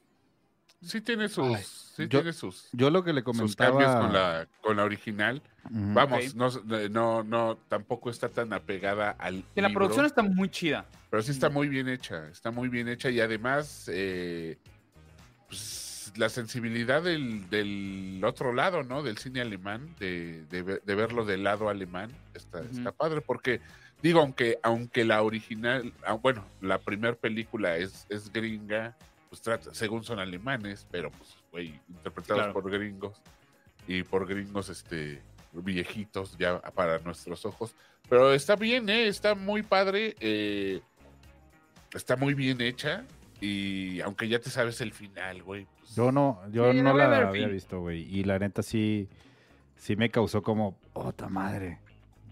Sí tiene sus, sí yo, tiene sus, yo lo que le comentaba cambios con la, con la original. Vamos, no, no, tampoco está tan apegada al. la producción está muy chida. Pero sí está muy bien hecha, está muy bien hecha y además eh, pues, la sensibilidad del, del, otro lado, ¿no? Del cine alemán, de, de, verlo del lado alemán, está, está padre porque digo, aunque, aunque la original, ah, bueno, la primera película es, es gringa, pues trata, según son alemanes, pero pues, güey, interpretados por gringos y por gringos, este, viejitos ya para nuestros ojos. Pero está bien, ¿eh? Está muy padre, eh, está muy bien hecha y aunque ya te sabes el final, güey. Pues yo no, yo no la había visto, güey, y la neta sí, sí me causó como, ¡ota madre!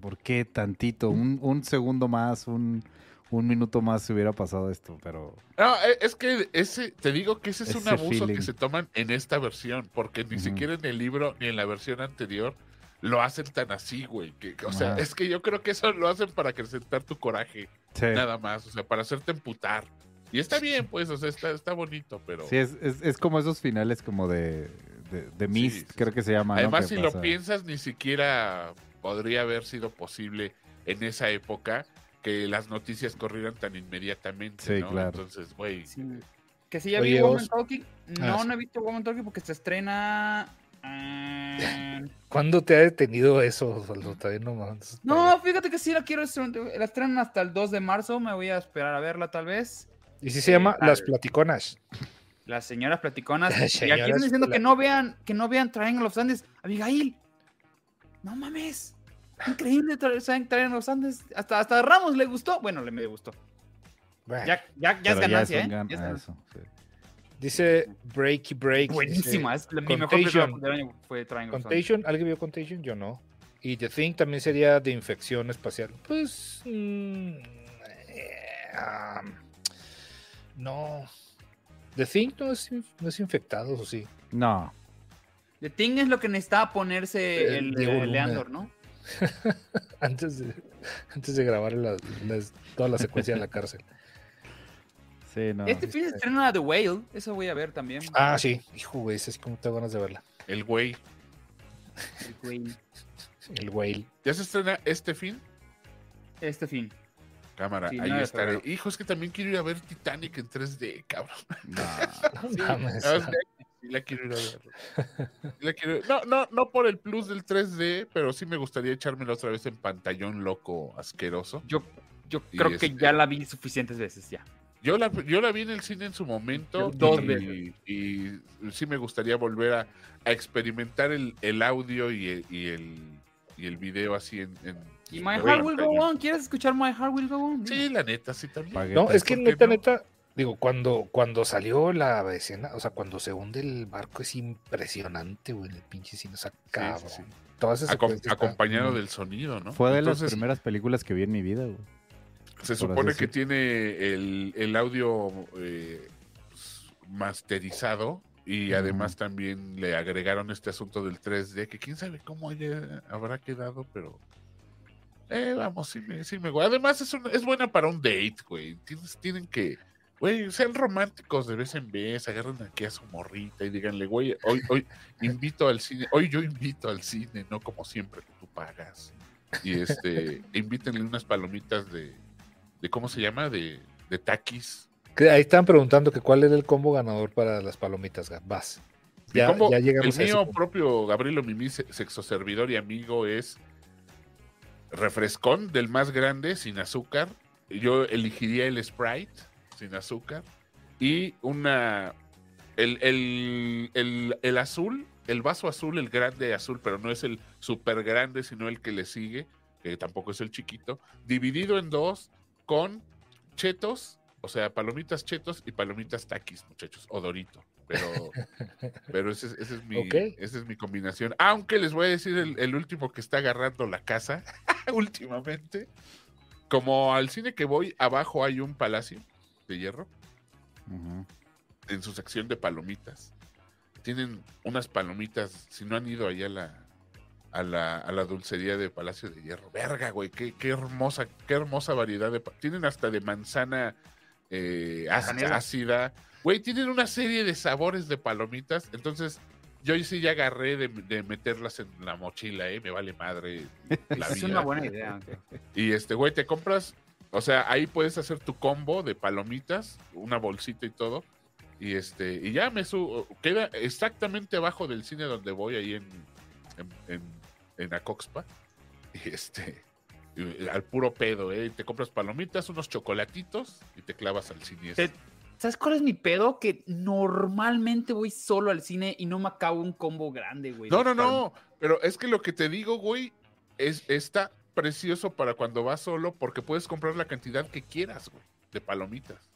¿Por qué tantito? Un, un segundo más, un un minuto más se hubiera pasado esto, pero... No, e, es que ese, te digo que ese es un abuso que se toman en esta versión, porque ni siquiera en el libro ni en la versión anterior lo hacen tan así, güey. Que, o sea, es que yo creo que eso lo hacen para acrecentar tu coraje, nada más, o sea, para hacerte emputar. Y está bien, pues, o sea, está, está bonito, pero... Sí, es, es, como esos finales como de, de, Mist, creo que se llama. Además, si lo piensas, ni siquiera podría haber sido posible en esa época que las noticias corrieran tan inmediatamente, sí, ¿no? Claro. Entonces, güey. Que si ya vi Woman Talking, no, ah, no he visto Woman Talking porque se estrena. Eh... ¿Cuándo te ha detenido eso, Osvaldo? No, no, fíjate que sí la quiero. La estrenan hasta el 2 de marzo. Me voy a esperar a verla, tal vez. Y si se llama eh, Las Platiconas. Las señoras platiconas. y aquí están diciendo que no vean, que no vean Triangle of Sandes. Abigail, no mames. Increíble traer los Andes. Hasta, hasta Ramos le gustó. Bueno, le me gustó. ya, ya, ya es ganancia, ¿eh? Dice Breaky Break. Buenísima. es mi mejor del año fue Contagion. ¿Alguien vio Contagion? Yo no. Y The Thing también sería de infección espacial. Pues. Mm, eh, no. The Thing no es, no es infectado, ¿o sí? No. The Thing es lo que necesitaba ponerse el, el Leandor, ¿no? antes, de, antes de grabar toda la secuencia en la cárcel. Este fin de estrena The Whale, eso voy a ver también. Ah, sí, hijo, güey, es como tengo ganas de verla. El güey. El güey. El whale. ¿Ya se estrena este fin? Este fin. Cámara, ahí estaré. Hijo, es que también quiero ir a ver Titanic en 3D, cabrón. No, no, la quiero ir a ver. No, no, no por el plus del 3D, pero sí me gustaría echármela otra vez en pantallón loco, asqueroso. Yo, yo creo que este ya la vi suficientes veces ya. Yo la, yo la vi en el cine en su momento y, y, sí me gustaría volver a, experimentar el, el audio y el, y el, y el video así en, y My Heart Will Go On, ¿quieres escuchar My Heart Will Go On? Sí, la neta, sí también. No, es que neta, neta, Digo, cuando, cuando salió la escena, o sea, cuando se hunde el barco es impresionante, güey, el pinche cine, o sea, acompañado del sonido, ¿no? Fue de las primeras películas que vi en mi vida, güey. Se supone que tiene el, audio eh, pues, masterizado y además también le agregaron este asunto del 3D, que quién sabe cómo habrá quedado, pero eh, vamos, sí me, sí me Además es, es buena para un date, güey. tienen que Güey, sean románticos de vez en vez, agarren aquí a su morrita y díganle, güey, hoy, hoy invito al cine, hoy yo invito al cine, no como siempre que tú pagas. Y este, invítenle unas palomitas de, de ¿cómo se llama? De, de taquis. Ahí están preguntando que cuál era el combo ganador para las palomitas, Vas. Ya, ya llegamos el mío propio, Gabriel Mimi, sexo servidor y amigo, es refrescón del más grande, sin azúcar. Yo elegiría el Sprite sin azúcar. Y una. El, el, azul, el vaso azul, el grande azul, pero no es el super grande, sino el que le sigue, que tampoco es el chiquito, dividido en dos con chetos, o sea, palomitas chetos y palomitas taquis, muchachos, o dorito. Pero, pero ese, es mi, esa es mi combinación. Aunque les voy a decir el, el último que está agarrando la casa últimamente. Como al cine que voy, abajo hay un palacio de hierro. En su sección de palomitas. Tienen unas palomitas, si no han ido allá a la, a la, a la dulcería de Palacio de Hierro. Verga, güey, qué, hermosa, qué hermosa variedad de... Tienen hasta de manzana eh, ácida. Güey, tienen una serie de sabores de palomitas. Entonces, yo sí ya agarré de, meterlas en la mochila, ¿eh? Me vale madre. La es una buena idea. Y este, güey, te compras o sea, ahí puedes hacer tu combo de palomitas, una bolsita y todo. Y este, y ya me subo, queda exactamente abajo del cine donde voy, ahí en, en, en, Acoxpa. Y este, al puro pedo, ¿eh? Te compras palomitas, unos chocolatitos y te clavas al cine. ¿Sabes cuál es mi pedo? Que normalmente voy solo al cine y no me acabo un combo grande, güey. No, no, no. Pero es que lo que te digo, güey, es esta precioso para cuando vas solo porque puedes comprar la cantidad que quieras, güey, de palomitas.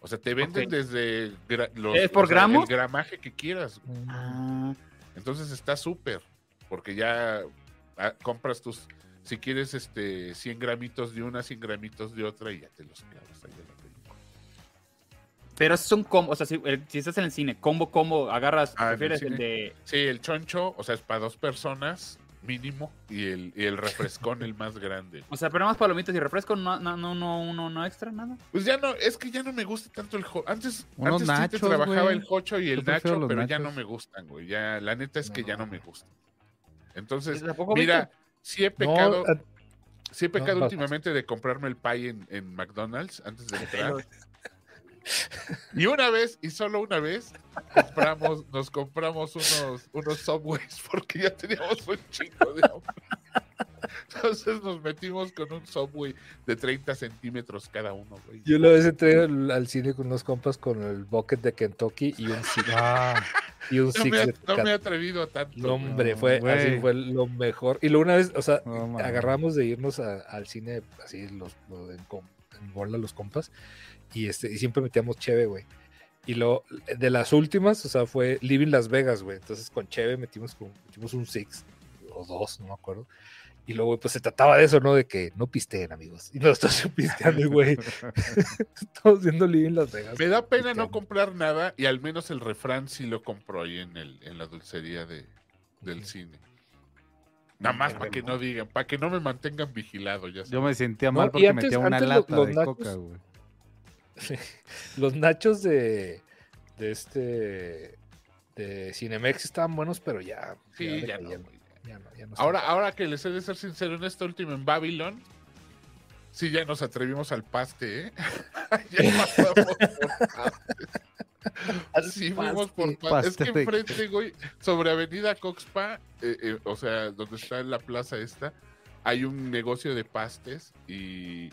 O sea, te venden desde los, ¿Es por gramo? el gramaje que quieras. Ah. Entonces está súper, porque ya ah, compras tus, si quieres, este, 100 gramitos de una, 100 gramitos de otra y ya te los clavas ahí en la película. Pero es un combo, o sea, si, estás en el cine, combo, combo, agarras, ah, prefieres el de... Sí, el choncho, o sea, es para dos personas, mínimo y el, y el refrescón el más grande. O sea, pero más palomitas y refresco, no, no, no, no, no, extra, nada. Pues ya no, es que ya no me gusta tanto el Antes, antes nachos, trabajaba el jocho y el nacho, pero ya no me gustan, güey. Ya, la neta es que ya no me gustan. Entonces, mira, si he pecado, sí he pecado últimamente de comprarme el pie en, en McDonald's antes de entrar. Y una vez, y solo una vez, compramos, nos compramos unos, unos subways porque ya teníamos un chico de hambre. Entonces nos metimos con un subway de 30 centímetros cada uno, Yo una vez entré al, cine con unos compas con el bucket de Kentucky y un Six. Ah, y un no, me, no me he atrevido a tanto. No, hombre, fue, así fue lo mejor. Y luego una vez, o sea, agarramos de irnos al cine, así, los, en, en bola los compas y, este, y siempre metíamos Cheve, güey. Y lo de las últimas, o sea, fue Living Las Vegas, güey. Entonces con Cheve metimos, metimos un six o dos, no me acuerdo. Y luego, pues se trataba de eso, ¿no? De que no pisteen, amigos. Y nosotros pisteando, güey. Estamos viendo Living Las Vegas. Me da pena no comprar nada y al menos el refrán sí lo compró ahí en, el, en la dulcería de, del cine. Nada más para que no digan, para que no me mantengan vigilado. Ya Yo me sentía mal porque metía una lata de coca, güey. Los nachos de, de este de Cinemex estaban buenos, pero ya. ya, no, ahora, ahora que les he de ser sincero, en esta última en Babylon, sí ya nos atrevimos al paste, ¿eh? ya pasamos por paste. Así fuimos por paste. Es que enfrente, güey, sobre Avenida Coxpa, eh, eh, o sea, donde está la plaza esta, hay un negocio de pastes y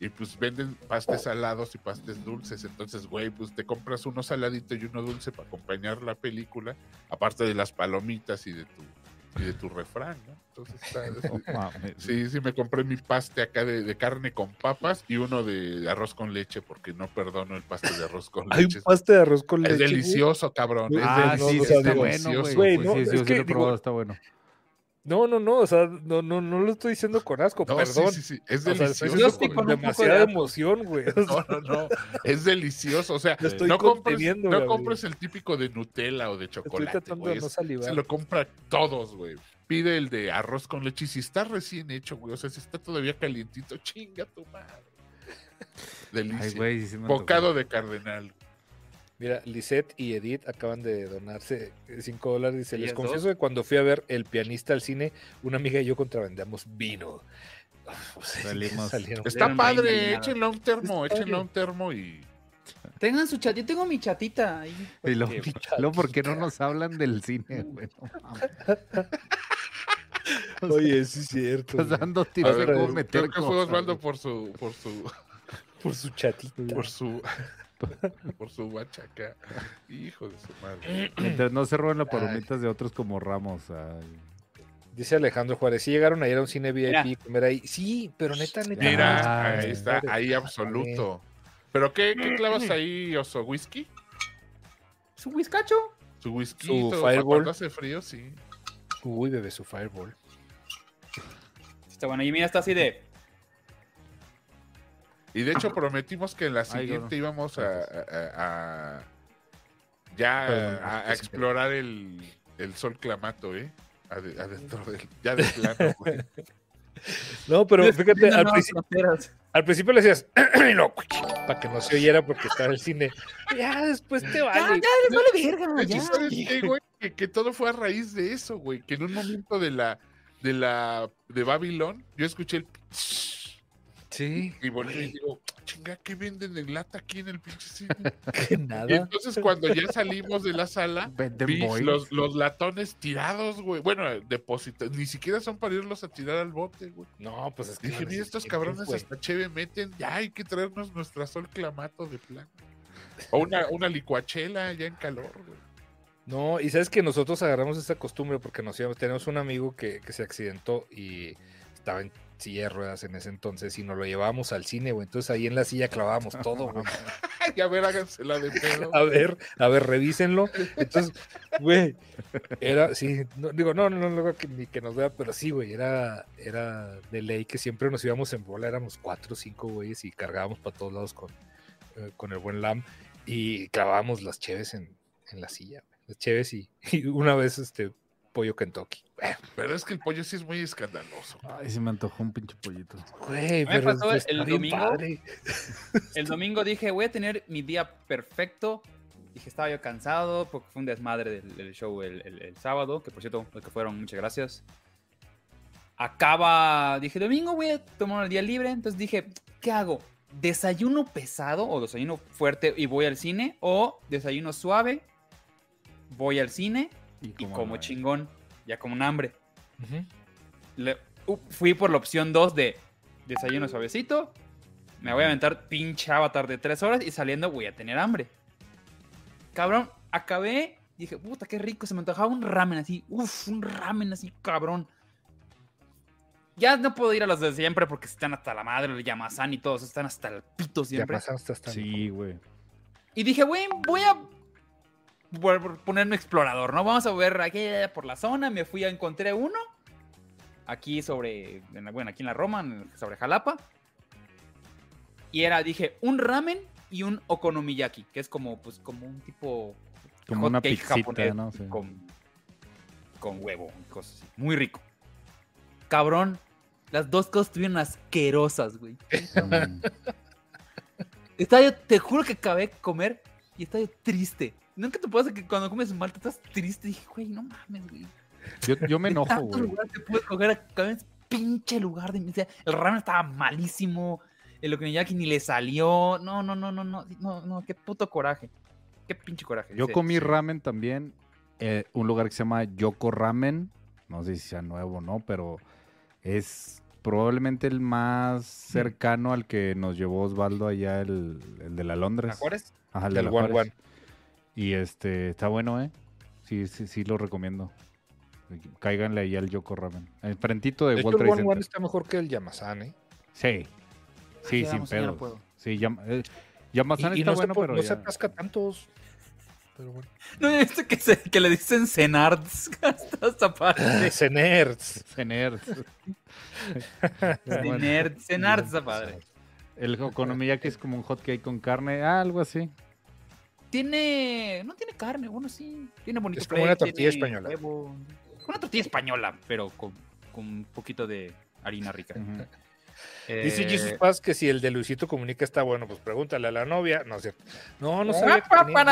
y pues venden pastes salados y pastes dulces. Entonces, güey, pues te compras uno saladito y uno dulce para acompañar la película, aparte de las palomitas y de tu, y de tu refrán, ¿no? Entonces, está, sí, sí, me compré mi paste acá de, carne con papas y uno de arroz con leche, porque no perdono el paste de arroz con leche. Hay un paste de arroz con leche. Es delicioso, cabrón. Ah, es sí, está bueno, güey. sí, sí, sí, lo he probado, está bueno. No, no, no, o sea, no, no, no lo estoy diciendo con asco, No, sí, perdón. sí, sí, es O sea, estoy delicioso. Yo sí con demasiada de emoción, güey. o No, sea, no, no. Es delicioso. O sea, Lo estoy no compres, no compres el típico de Nutella o de Estoy chocolate. tratando güey. de no salivar. Se lo compra todos, güey. Pide el de arroz con leche y si está recién hecho, güey. O sea, si está todavía calientito, chinga tu madre. Delicia. Ay, güey, sí me Bocado de cardenal. Mira, Lisette y Edith acaban de donarse 5 dólares. Dice, les ¿Ellas confieso dos? que cuando fui a ver El pianista al cine, una amiga y yo contrabandamos vino. Uf, sí, Salimos. salieron. Está padre, a un termo, padre. un termo y. Tengan su chat. Yo tengo mi chatita ahí. Y luego, Qué luego, ¿por qué no nos hablan del cine, güey? No mames. Oye, sí es cierto. Estás dando tips de cómo meter creo que fue Osvaldo por su, por su, Por su chatita. por su, por su bachaca. Hijo de su madre. Mientras no se roben las palomitas de otros como Ramos. ay. Dice Alejandro Juárez, sí llegaron a ir a un cine VIP comer ahí. Sí, pero neta, neta. Mira, Ah, ahí está, ahí absoluto. ¿Pero qué, qué clavas ahí, oso? ¿Whisky? Su whiskacho. ¿Su whisky? Su Fireball. Cuando hace frío, sí. Uy, bebé, su fireball. Está bueno. Y mira, está así de. Y de hecho prometimos que en la Ay, siguiente no. íbamos a, a- a- ya Perdón, a, a sí, sí. explorar el, el sol clamato, ¿eh? Ade- Adentro del, ya de plano, güey. No, pero fíjate, No, al, no, principio- al principio le decías, no, para que no se oyera porque estaba el cine. Ya después te Ya, vale. ya, les vale verga. Ya. ¿sabes qué, güey? Que, que todo fue a raíz de eso, güey. Que en un momento de la de la de Babilón, yo escuché el Sí, y volví y digo, chinga, ¿qué venden en lata aquí en el pinche cine? que Y nada. entonces cuando ya salimos de la sala, vi los, los latones tirados, güey. Bueno, depositados, ni siquiera son para irlos a tirar al bote, güey. No, pues es que. Dije, mira, estos cabrones güey. hasta cheve meten, ya hay que traernos nuestra sol clamato de plan. O una, una licuachela ya en calor, güey. No, y sabes que nosotros agarramos esa costumbre porque nos íbamos, tenemos un amigo que, que se accidentó y estaba en silla de ruedas en ese entonces y nos lo llevábamos al cine, güey. Entonces ahí en la silla clavábamos todo, güey. Ay, a ver, hágansela de pedo. A ver, a ver, revísenlo. Entonces, güey, era, sí, no, digo, no, no, no, no, que, ni que nos vea, pero sí, güey, era, era de ley que siempre nos íbamos en bola, éramos cuatro o cinco güeyes y cargábamos para todos lados con, eh, con el buen Lam y clavábamos las cheves en, en la silla, güey, las cheves y, y una vez este pollo Kentucky. Pero es que el pollo sí es muy escandaloso. Ay, se me antojó un pinche pollito. Güey, me pero pasó está el domingo. padre. El domingo dije, voy a tener mi día perfecto. Dije, estaba yo cansado porque fue un desmadre del, del show el, el- el sábado, que por cierto, los que fueron, muchas gracias. Acaba, dije, domingo voy a tomar el día libre, entonces dije, ¿qué hago? ¿Desayuno pesado o desayuno fuerte y voy al cine? ¿O desayuno suave, voy al cine y como chingón, ya como un hambre? Le- uh, fui por la opción 2 de desayuno suavecito. Me voy a aventar pinche avatar de 3 horas y saliendo voy a tener hambre. Cabrón, acabé. Dije, puta, qué rico. Se me antojaba un ramen así. Uf, un ramen así, cabrón. Ya no puedo ir a los de siempre porque están hasta la madre, el Yamazán y todos están hasta el pito Ya siempre. más hasta hasta- Sí, güey. Y dije, güey, voy a a ponerme explorador, ¿no? Vamos a ver aquí por la zona. Me fui a encontré uno. Aquí sobre, en la- bueno, aquí en la Roma, en- sobre Jalapa. Y era, dije, un ramen y un okonomiyaki, que es como, pues, como un tipo Como una cake pixita, japonés ¿no? Sí. con, con huevo y cosas así. Muy rico. Cabrón, las dos cosas estuvieron asquerosas, güey. Mm. Estaba yo, te juro que acabé de comer y estaba yo triste. Nunca te pasa que cuando comes mal te estás triste. Dije, güey, no mames, güey. Yo, yo me enojo, tantos güey. lugares que pude coger en ese pinche lugar de mi vida. El ramen estaba malísimo. El okonomiyaki ni le salió. No, no, no, no, no. No, no, qué puto coraje. Qué pinche coraje. Yo Sí, comí sí. ramen también. eh, un lugar que se llama Yoko Ramen. No sé si sea nuevo o no, pero es probablemente el más cercano al que nos llevó Osvaldo allá, el, el de la Londres. ¿A Juárez? Ajá, el de la One Juárez. One. Y este, está bueno, ¿eh? Sí, sí, sí lo recomiendo. Cáiganle ahí al Yoko Ramen. Enfrentito de, De hecho, World el Trade One One Center. está mejor que el Yamazán, ¿eh? Sí. Sí, sin ya no. Sí, Yam- eh, Y, y está no, bueno, se, pero no se ya- atasca tantos. pero bueno. No, esto que, se, que le dicen Cenards. Hasta esta parte. Cenerds. Cener. Cenards, Cenards está padre. El okonomiyaki es como un hot cake con carne, ah, algo así. Tiene. No tiene carne, bueno, sí. Tiene bonito Es como una tortilla tiene española. huevo. Una tortilla española, pero con, con un poquito de harina rica. Ujú. Dice Eh, Jesus Paz que si el de Luisito Comunica está bueno, pues pregúntale a la novia. No es cierto. No, no sabía que tenía,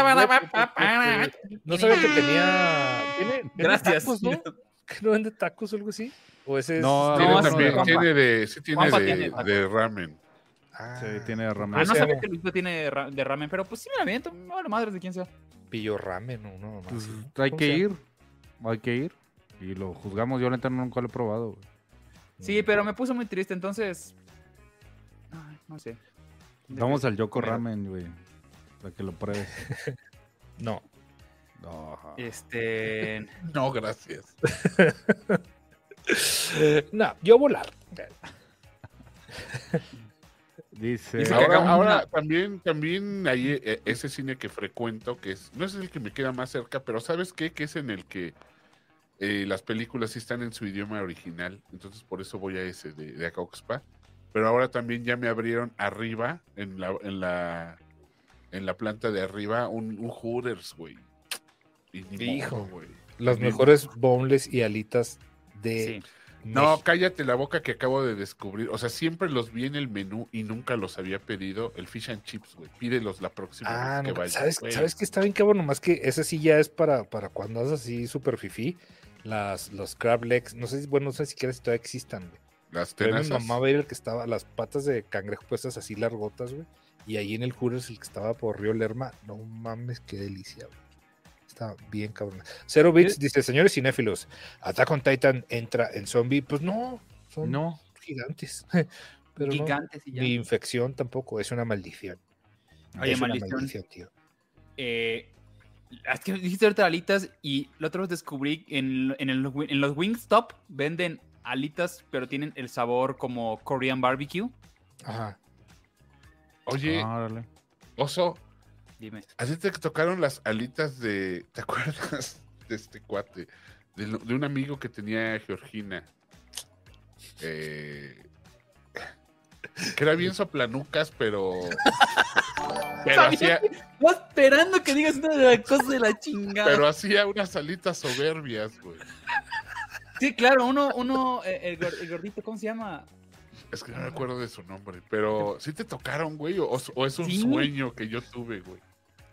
no sabía que tenía. ¿tiene, vende Gracias. tacos, ¿no? ¿Que no vende tacos o algo así? ¿O ese es No, Tiene no, también, tiene de, sí tiene Juanpa de, tiene. de ramen. Ah, Sí, tiene ramen. Ah, no sabía no. que Luisito tiene ra- de ramen, pero pues sí me la aviento. Me vale madre de quién sea. Pillo ramen o no, no, Pues, sí. hay ¿Cómo que ir, hay que ir. Y lo juzgamos, yo la neta nunca lo he probado. güey. Sí, pero me puso muy triste, entonces. Ay, no sé. Vamos al Yoko. Ramen, güey. Para que lo pruebes. No. No, Este. No, gracias. No, yo volar. Dice. Dice que Ahora, también, también hay eh, ese cine que frecuento, que es, no es el que me queda más cerca, pero ¿sabes qué? Que es en el que eh, las películas sí están en su idioma original, entonces por eso voy a ese de, de Acoxpa. Pero ahora también ya me abrieron arriba, en la, en la, en la planta de arriba, un, un Hooters, güey. Hijo. güey. También- mejores boneless y alitas de. Sí. No, cállate la boca que acabo de descubrir. O sea, siempre los vi en el menú y nunca los había pedido. El fish and chips, güey. Pídelos la próxima Ah, vez que no, vayas. ¿sabes, güey. ¿sabes que está bien cabrón? Nomás que ese sí ya es para, para cuando haces así super fifí. Las, los crab legs, no sé si, bueno, no sé siquiera si todavía existan, güey. Las Pero mi tenazas. mamá veía el que estaba, las patas de cangrejo puestas así largotas, güey. Y ahí en el Hooters, el que estaba por Río Lerma, no mames, qué delicia, güey. Está bien cabrón. Zero Bits dice, señores cinéfilos, Attack on Titan entra en zombie. Pues no, son No. gigantes. Pero no, Gigantes y ya. ni infección tampoco, es una maldición. Oye, es una maldición. tío. Eh, es que dijiste ahorita alitas y la otra vez descubrí en, en, el- en los Wingstop venden alitas, pero tienen el sabor como Korean barbecue. Ajá. Oye, Ah, oso, Dime. ¿a ti te tocaron las alitas de. ¿Te acuerdas de este cuate? De, un amigo que tenía Georgina. Eh, que era bien soplanucas, pero. Pero hacía, Estaba esperando que digas una de las cosas de la chingada. pero hacía unas alitas soberbias, güey. Sí, claro, uno, uno, eh, el, el gordito, ¿cómo se llama? Es que no me acuerdo de su nombre, pero ¿sí te tocaron, güey? ¿O, o es un Sí. sueño que yo tuve, güey?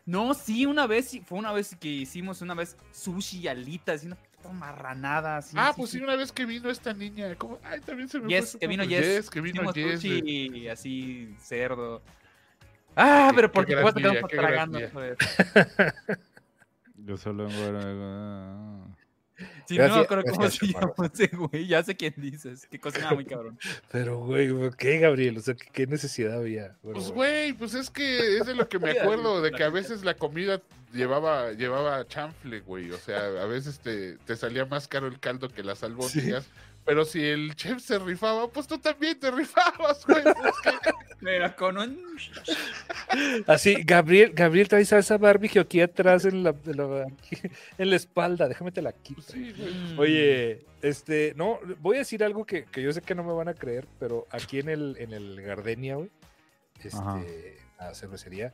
No, sí, una vez, sí, fue una vez que hicimos una vez sushi y alitas y una puta marranada. así, ah, sí, pues sí, una vez que vino esta niña. ¿cómo? Ay, también se me fue Yes, su que vino. Yes. que vino Hicimos Yes. sushi así, cerdo. Ah, Qué- pero te día, quedamos tragando. Yo solo. ah. Sí, no me Gracias- acuerdo cómo gracias, se llama ese güey. Ya sé quién dices. Que cocinaba muy cabrón. Pero, güey, ¿qué, Gabriel? O sea, ¿qué, qué necesidad había? Bueno, Pues, güey, pues es que es de lo que me acuerdo, de que a veces la comida llevaba llevaba chanfle, güey. O sea, a veces te, te salía más caro el caldo que las albóndigas. Pero si el chef se rifaba, pues tú también te rifabas, güey. Pero con un. Así, Gabriel, Gabriel trae salsa barbecue aquí atrás en la, en la, aquí, en la espalda. Déjame te la quito. sí, güey. Mm. Oye, este, no, voy a decir algo que, que yo sé que no me van a creer, pero aquí en el, en el Gardenia, güey, Ajá. este, la cervecería,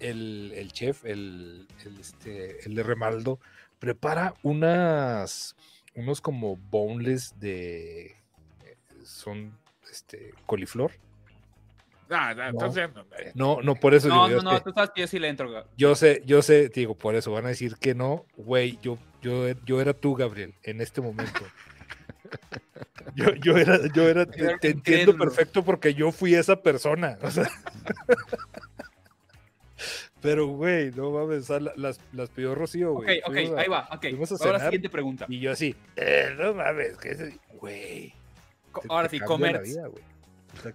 el, el chef, el, el, este, el de Remaldo, prepara unas, unos como boneless de, eh, son, este, coliflor. No, no, No. entonces, no, por eso No, digo, no, es no, que tú sabes que yo sí le entro. güey. yo sé, yo sé, te digo, por eso van a decir que no, güey, yo, yo, yo era tú, Gabriel, en este momento. Yo, yo era, yo era, te, te entiendo perfecto porque yo fui esa persona. o sea. Pero, güey, no mames, las, las pidió Rocío, Ok, güey. ok, Fuimos a- ahí va. Ok, a ahora la siguiente pregunta. Y yo así, eh, no mames, que ese, güey. Ahora sí, comer.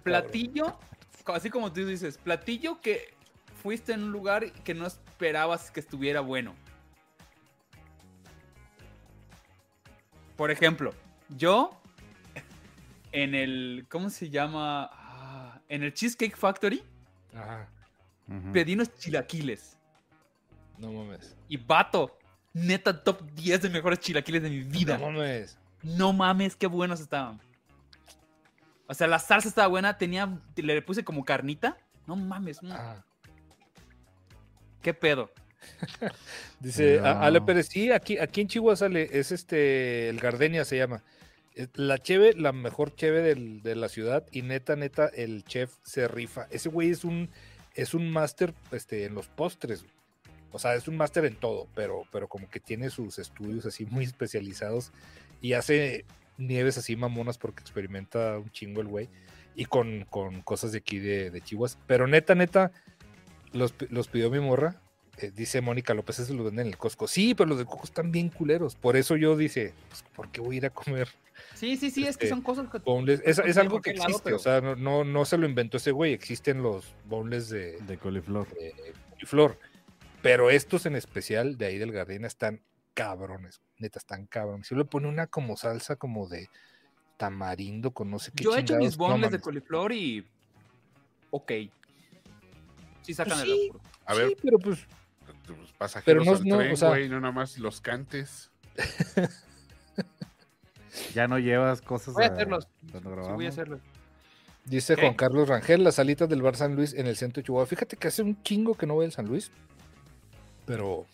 Platillo, así como tú dices, platillo que fuiste en un lugar que no esperabas que estuviera bueno. Por ejemplo, yo en el, ¿cómo se llama? Ah, En el Cheesecake Factory Ajá. Ujú. pedí unos chilaquiles. No mames. Y vato, neta top 10 de mejores chilaquiles de mi vida. No mames. No mames, qué buenos estaban. O sea, la salsa estaba buena, tenía, le puse como carnita. No mames, mm, Ah. qué pedo. Dice No. Ale Pérez, sí, aquí, aquí en Chihuahua sale, es este, el Gardenia se llama. La cheve, la mejor cheve del- de la ciudad y neta, neta, el chef se rifa. Ese güey es un, es un máster este, en los postres. O sea, es un máster en todo, pero, pero como que tiene sus estudios así muy especializados y hace nieves así mamonas porque experimenta un chingo el güey y con, con cosas de aquí de, de. Pero neta, neta, los, los pidió mi morra. Eh, dice Mónica López, esos los venden en el Costco. Sí, pero los de Coco están bien culeros. Por eso yo dice, pues, ¿por qué voy a ir a comer Sí, sí, sí, es que Este, son cosas que... boneless? Es, algo que existe, pero- o sea, no, no, no se lo inventó ese güey, existen los boneless de, De coliflor. de flor. Pero estos en especial de ahí del Gardena están cabrones, neta, están cabrones. Si le pone una como salsa como de tamarindo con no sé qué Yo he hecho mis no bonles de coliflor y... Ok. Sí sacan Pues el sí. apuro. A ver, Sí, pero pues los pasajeros no- al no, tren, o sea- güey, no nada más los cantes. Ya no llevas cosas Voy a a- hacerlos. Sí, voy a grabamos. hacerlo. Dice ¿Qué? Juan Carlos Rangel, las salitas del bar San Luis en el centro de Chihuahua. Fíjate que hace un chingo que no voy al San Luis. Pero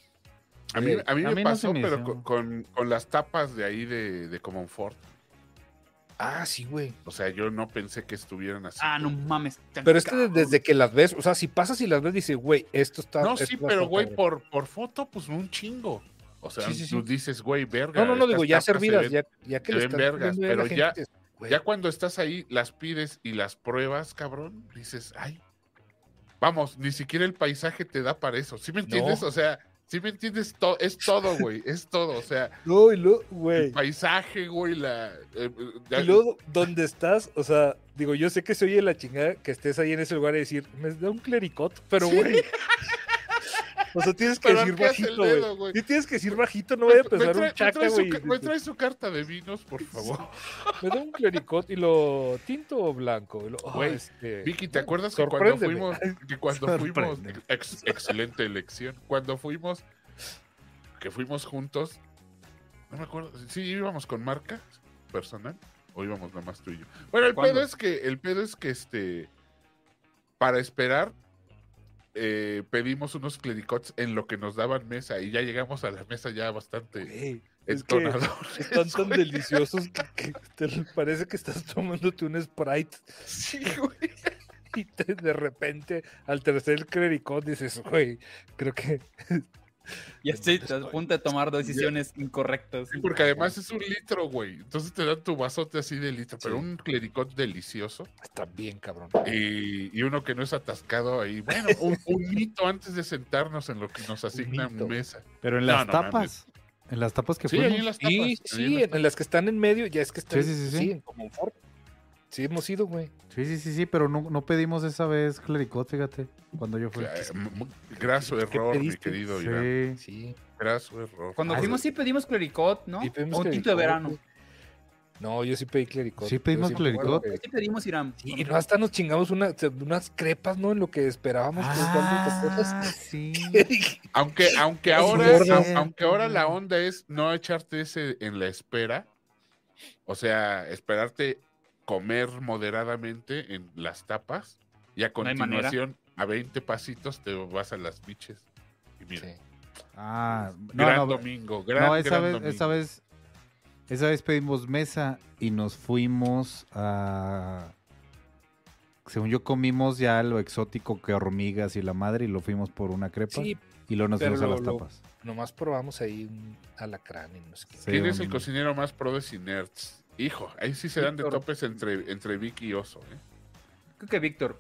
A mí, Eh, a mí a me mí pasó, me pero con- con las tapas de ahí de, de Comonfort. Ah, sí, güey. O sea, yo no pensé que estuvieran así. Ah, no mames. Pero es que cabrón. desde que las ves, o sea, si pasas y las ves, dices, güey, esto está. No, esto sí, pero güey, por, por foto, pues un chingo. O sea, Sí, sí, tú dices, güey, verga. No, no, no, digo, ya se servidas, ven- ya, ya que se le ven estás vergas, pero gente, ya- Ya cuando estás ahí, las pides y las pruebas, cabrón, dices, ay, vamos, ni siquiera el paisaje te da para eso. ¿Sí me entiendes? No. O sea, ¿sí me entiendes? To- es todo, güey, es todo. O sea, No, y luego, el paisaje, güey, la... eh, ya- Y luego, ¿dónde estás? O sea, digo, yo sé que se oye la chingada que estés ahí en ese lugar y decir, me da un clericot, pero güey. O sea, tienes que decir bajito, dedo, güey. tienes que decir bajito, no voy a trae, un chaca, güey. me trae su carta de vinos, por favor. Me da un clericot y lo tinto o blanco. Oh, Güey, este, Vicky, ¿te acuerdas que cuando fuimos, que cuando fuimos, ex- excelente elección, cuando fuimos, que fuimos juntos, no me acuerdo, sí íbamos con marca personal o íbamos nada más tú y yo. Bueno, el ¿Cuándo? pedo es que, el pedo es que este, para esperar, eh, pedimos unos clericots en lo que nos daban mesa y ya llegamos a la mesa ya bastante Güey, es que están tan güey. deliciosos que, que te parece que estás tomándote un Sprite Sí, güey. y te- de repente al tercer clericot dices, güey, creo que Ya estoy a punto de tomar decisiones incorrectas. Sí, porque además es un litro, güey. Entonces te dan tu vasote así de litro, pero un clericot delicioso. está bien, cabrón. Y, y uno que no es atascado ahí. Bueno, un, un hito antes de sentarnos en lo que nos asignan mesa. Pero en las no tapas. En las tapas que Sí, fuimos. en las tapas. Sí, sí, en las en, en las que están en medio, ya es que están Sí, sí, sí, sí. en Comonfort. Sí, hemos ido, güey. Sí, sí, sí, sí, pero no, no pedimos esa vez clericot, fíjate, cuando yo fui. Graso error, mi querido Irán. Sí. Sí. Graso error. Cuando Ah, fuimos sí pedimos clericot, ¿no? sí pedimos o un tinto de verano. güey. No, yo sí pedí clericot. Sí pedimos clericot. que- Sí pedimos Irán. Sí, y no hasta nos chingamos una- unas crepas, ¿no? En lo que esperábamos. que Osvaldo, ¿te acuerdas? Ah, sí. Aunque, aunque ahora, aunque ahora la onda es no echarte ese en la espera. O sea, esperarte comer moderadamente en las tapas. Y a No continuación, a 20 pasitos, te vas a las biches. Y mira, Sí. Ah, no, gran no, domingo, gran, no, esa gran vez, domingo. esa vez, esa vez pedimos mesa y nos fuimos a, según yo comimos ya lo exótico que hormigas y la madre y lo fuimos por una crepa Sí, y luego nos fuimos a las lo- tapas. nomás probamos ahí un alacrán y no sé qué. Sí, ¿Quién es el cocinero más pro de Cinerts? Hijo, ahí sí se dan de topes entre, entre Vicky y Oso. ¿eh? Creo que Víctor.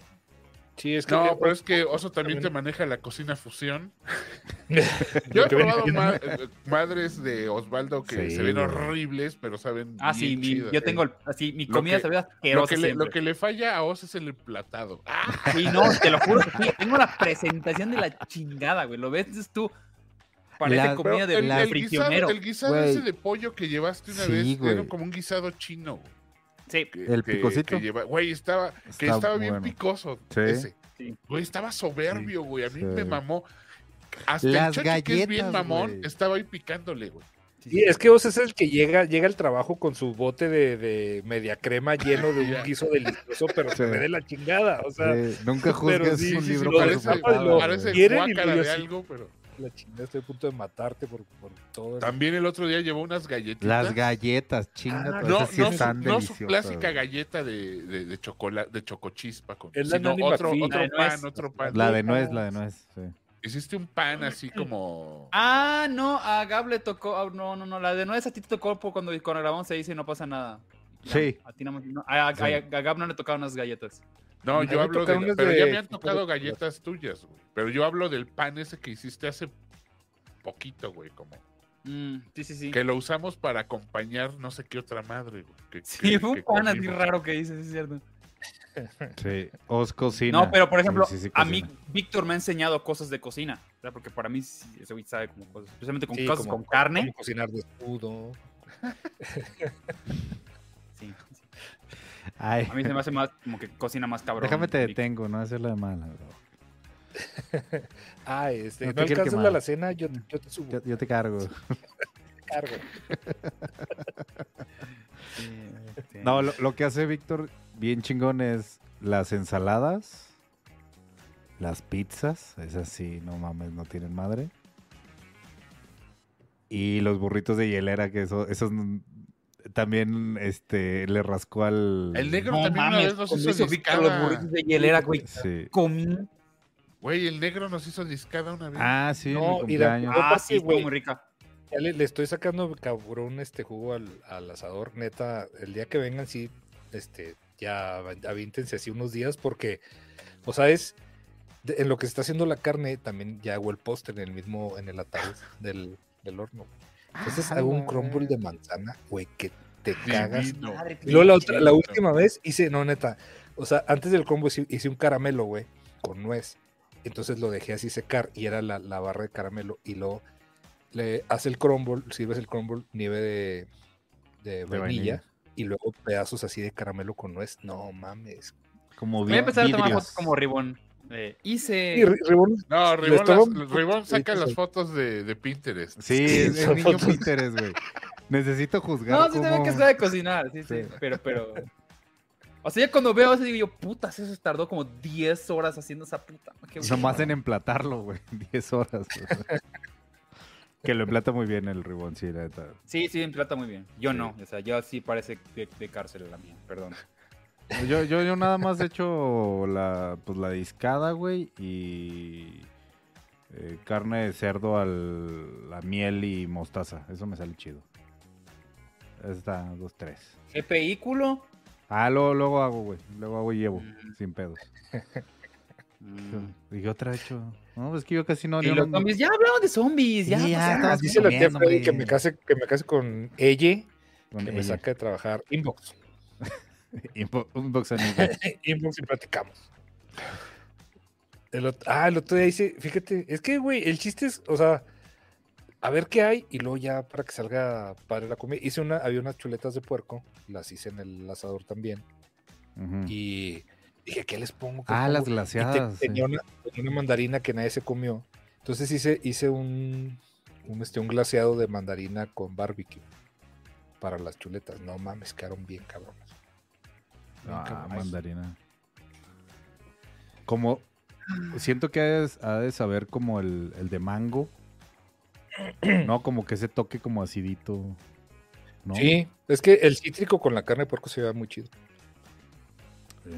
Sí, es que. No, pero es que Oso también te maneja la cocina fusión. Yo he probado ma- eh, madres de Osvaldo que Sí, se ven horribles, pero saben. Ah, sí, mi- yo tengo el- así, mi comida que- se ve Lo asquerosa que, le, lo que le falla a Oso es el emplatado. Ah, Sí, no, te lo juro. tengo la presentación de la chingada, güey. Lo ves tú. Parece La- comida de el, la el guisado, el ese de pollo que llevaste una Sí, vez era como un guisado chino. Sí, que- El picosito. que lleva- Güey, estaba, que estaba bien picoso. Sí. Ese. Sí. Güey, estaba soberbio, güey. A mí Sí. me mamó. Hasta el Las Chachi, que es bien galletas, mamón, güey. estaba ahí picándole, güey. Sí, es que vos es el que llega, llega al trabajo con su bote de, de media crema lleno de un guiso delicioso, pero Sí. se me dé la chingada. O sea, Sí, nunca pero juzgues sí, un sí, libro por su parece- portada, guácara de algo, pero... la chingada, estoy a punto de matarte por, por todo. También el otro día llevó unas galletitas. Las galletas, chinga, Ah, No, sí no, su, no su clásica galleta de, de, de, chocolate, de chocochispa. Con, Es la sino otro, La pan, nuez. otro pan. La de nuez, la de nuez, sí. Hiciste un pan así como... Ah, no, a Gab le tocó. ah, No, no, no. La de nuez a ti te tocó por cuando, cuando grabamos se dice y no pasa nada. Sí. A, ti no, no, a, a- Sí. a Gab no le tocaron unas galletas. No, yo hablo de... unas Pero de ya me han tocado de- galletas tuyas, güey. Pero yo hablo del pan ese que hiciste hace poquito, güey, como... Mm, sí, sí, sí. Que lo usamos para acompañar no sé qué otra madre, güey. que- Sí, que- fue un que pan así raro que dices, es cierto. Sí, Os cocina. No, pero por ejemplo, Sí, sí, sí, a mí. Víctor me ha enseñado cosas de cocina. ¿verdad? Porque para mí sí, ese güey sabe como cosas. Especialmente con Sí, cosas como- con carne. como cocinar desnudo. Sí, sí. Ay, A mí se me hace más como que cocina más cabrón. déjame te detengo, no hacerla de mala, bro. Ah, este, No no, alcanzas la alacena, yo, yo te subo. Yo, yo te cargo. cargo. Sí, No, lo, lo que hace Víctor bien chingón es las ensaladas, las pizzas, esas sí, no mames, no tienen madre. Y los burritos de hielera, que eso, esos también este, le rascó al... El negro No también una vez nos hizo hizo Víctor los burritos discada. de hielera, güey. Sí. Comí. Güey, el negro nos hizo discada una vez. Ah, sí, en No, y. Yo Ah, sí, güey, muy rica. Ya le, le estoy sacando cabrón este jugo al, al asador, neta. El día que vengan, sí, este, ya avíntense así unos días, porque, o sea, es de- en lo que se está haciendo la carne, también ya hago el postre en el mismo, en el ataúd del, del horno. Entonces Ah, hago un crumble de manzana, güey, que te cagas. Y luego la, otra, la Divino. última vez hice, no, neta, o sea, antes del crumble hice, hice un caramelo, güey, con nuez. Entonces lo dejé así secar y era la, la barra de caramelo. Y luego le hace el crumble, sirves el crumble, nieve de, de vainilla, vainilla. y luego pedazos así de caramelo con nuez. No mames. Como Voy a empezar a tomar fotos como Ribón. Eh, hice. Ribón, No, Ribón, las- Ribón saca Sí, las sí. fotos de, de Pinterest. Sí, es, es Son niño fotos. Pinterest, güey. Necesito juzgar No, sí se ve cómo- que sabe cocinar, sí, sí, Sí. pero, pero... O sea, ya cuando veo eso digo yo, putas, eso tardó como 10 horas haciendo esa puta. qué Nomás hueva". en emplatarlo, güey. 10 horas. güey. que lo emplata muy bien el ribón, sí, la neta. Sí, sí, emplata muy bien. Yo Sí. no, o sea, yo sí parece de, de cárcel la mía, perdón. Yo, yo, yo nada más he hecho la, pues, la discada, güey, y eh, carne de cerdo al la miel y mostaza. Eso me sale chido. Está, dos, tres. GPI, culo. Ah, luego, luego hago, güey. Luego hago y llevo, Mm. sin pedos. Mm. Y yo otra he hecho. No, es que yo casi no... Y los no- zombies, ya hablamos de zombies, ya. Sí, ya, pues, estamos dice la tía Freddy que me case, que me case con ella, con que me saca de trabajar. Inbox. Inbo- Inbox inbox. Inbox y platicamos. El ah, el otro día dice, fíjate, es que, güey, el chiste es, o sea, a ver qué hay y luego ya para que salga padre la comida. Hice una, había unas chuletas de puerco, las hice en el asador también y dije, ¿qué les pongo? ¿Qué Ah, pongo?" las te- sí. tenía, una, tenía una mandarina que nadie se comió. Entonces hice, hice un, un, este, un glaseado de mandarina con barbecue para las chuletas. No mames, quedaron bien cabronas. Bien Ah, cabronas. mandarina. Como siento que ha de, ha de saber como el, el de mango. No, como que ese toque como acidito. ¿no? Sí, es que el cítrico con la carne de puerco se ve muy chido.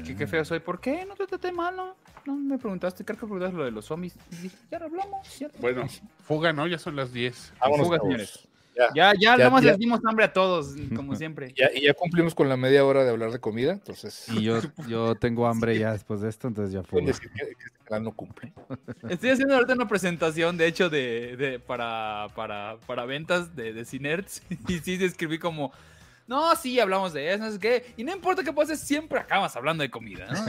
Qué, qué feo soy. ¿Por qué? No te traté mal, ¿no? Me preguntaste, creo que preguntaste lo de los zombies. Y dije, ya lo hablamos. Ya, Bueno, fuga, ¿no? Ya son las 10. Vámonos, fuga, señores. Ya, ya, ya, Ya, nada más ya. les dimos hambre a todos, como siempre. ya, y ya cumplimos con la media hora de hablar de comida, entonces Y yo, yo tengo hambre ya después de esto, entonces ya fue. pueden decir que, que este no cumple. Estoy haciendo ahorita una presentación, de hecho, de, de- para, para, para ventas de, de Cinerts. Y sí escribí como, no, sí, hablamos de eso, no sé qué. Y no importa qué pase, siempre acabas hablando de comida, ¿no?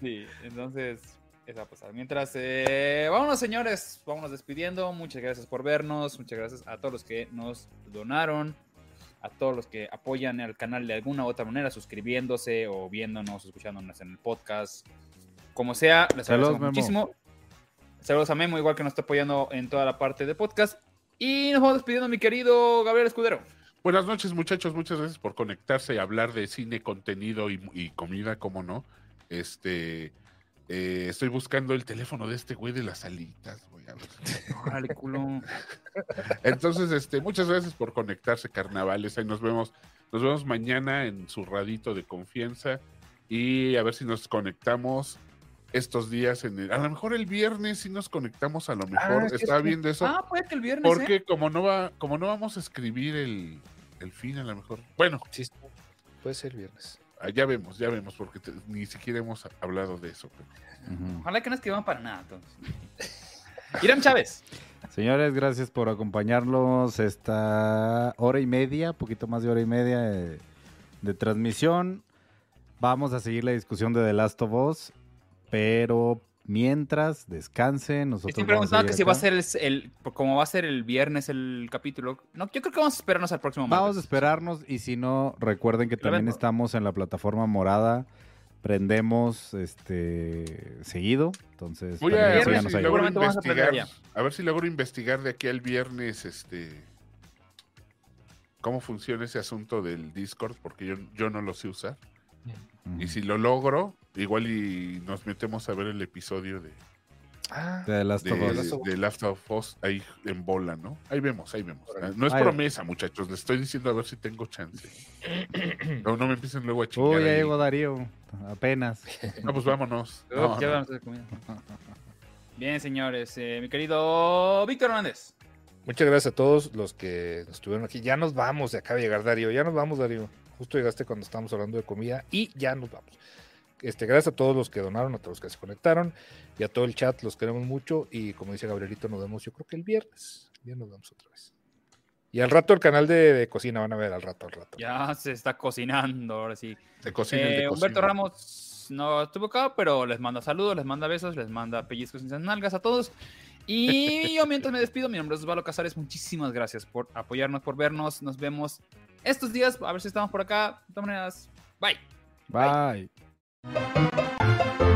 Sí, entonces, eso va a pasar. Mientras, eh, vámonos, señores, vámonos despidiendo. Muchas gracias por vernos. Muchas gracias a todos los que nos donaron. A todos los que apoyan al canal de alguna u otra manera, suscribiéndose o viéndonos, escuchándonos en el podcast. como sea, les Saludos, agradezco Memo. muchísimo. Saludos a Memo, igual que nos está apoyando en toda la parte de podcast. Y nos vamos despidiendo, mi querido Gabriel Escudero. Buenas noches, muchachos. Muchas gracias por conectarse y hablar de cine, contenido y, y comida, como no. Este, eh, estoy buscando el teléfono de este güey de las alitas. güey, a ver. Órale, culo. Entonces, este, muchas gracias por conectarse, carnavales. Ahí nos vemos, nos vemos mañana en su radito de confianza y a ver si nos conectamos estos días. En el- a lo mejor el viernes si nos conectamos, a lo mejor. es que Estaba sí. viendo eso. Ah, puede que el viernes. ¿eh? porque como no va, como no vamos a escribir el, el fin, a lo mejor. Bueno, Sí, puede ser viernes. Ah, ya vemos, ya vemos, porque te- ni siquiera hemos hablado de eso. pero- Ujú. Ojalá que no escriban para nada, entonces. Irán Chávez. Señores, gracias por acompañarnos esta hora y media, poquito más de hora y media de, de transmisión. Vamos a seguir la discusión de The Last of Us, pero mientras descansen, nosotros Estoy vamos preguntando que si va a ser el, el- como va a ser el viernes el capítulo. No, yo creo que vamos a esperarnos al próximo Vamos a martes. esperarnos y si no, recuerden que El también evento. estamos en la plataforma morada. Prendemos este seguido, entonces Voy a ver si logro a investigar, a ver si logro investigar de aquí al viernes, este, cómo funciona ese asunto del Discord, porque yo, yo no lo sé usar. Y si lo logro, igual y nos metemos a ver el episodio de, Ah, The Last de, of Us. Last Us. de Last of Us ahí en bola, ¿no? Ahí vemos, ahí vemos. No es Ahí va. promesa, muchachos, les estoy diciendo a ver si tengo chance. No, no me empiecen luego a chingar. Uy, ya ahí. llegó Darío, apenas. No, pues vámonos. Uf, No, ya no. vamos a hacer comida. Bien, señores. eh, mi querido Víctor Hernández. Muchas gracias a todos los que estuvieron aquí. Ya nos vamos, se acaba de llegar Darío. Ya nos vamos, Darío. Justo llegaste cuando estábamos hablando de comida y ya nos vamos. Este, gracias a todos los que donaron, a todos los que se conectaron y a todo el chat. Los queremos mucho. Y como dice Gabrielito, nos vemos yo creo que el viernes. Ya nos vemos otra vez. Y al rato el canal de, de cocina van a ver al rato, al rato. Ya se está cocinando, ahora sí. De cocina, el de Eh, Humberto cocina. Ramos no estuvo acá, pero les manda saludos, les manda besos, les manda pellizcos en nalgas a todos. Y yo mientras me despido, mi nombre es Osvaldo Casares. Muchísimas gracias por apoyarnos, por vernos. Nos vemos estos días, a ver si estamos por acá. De todas maneras, bye. Bye. Thank you.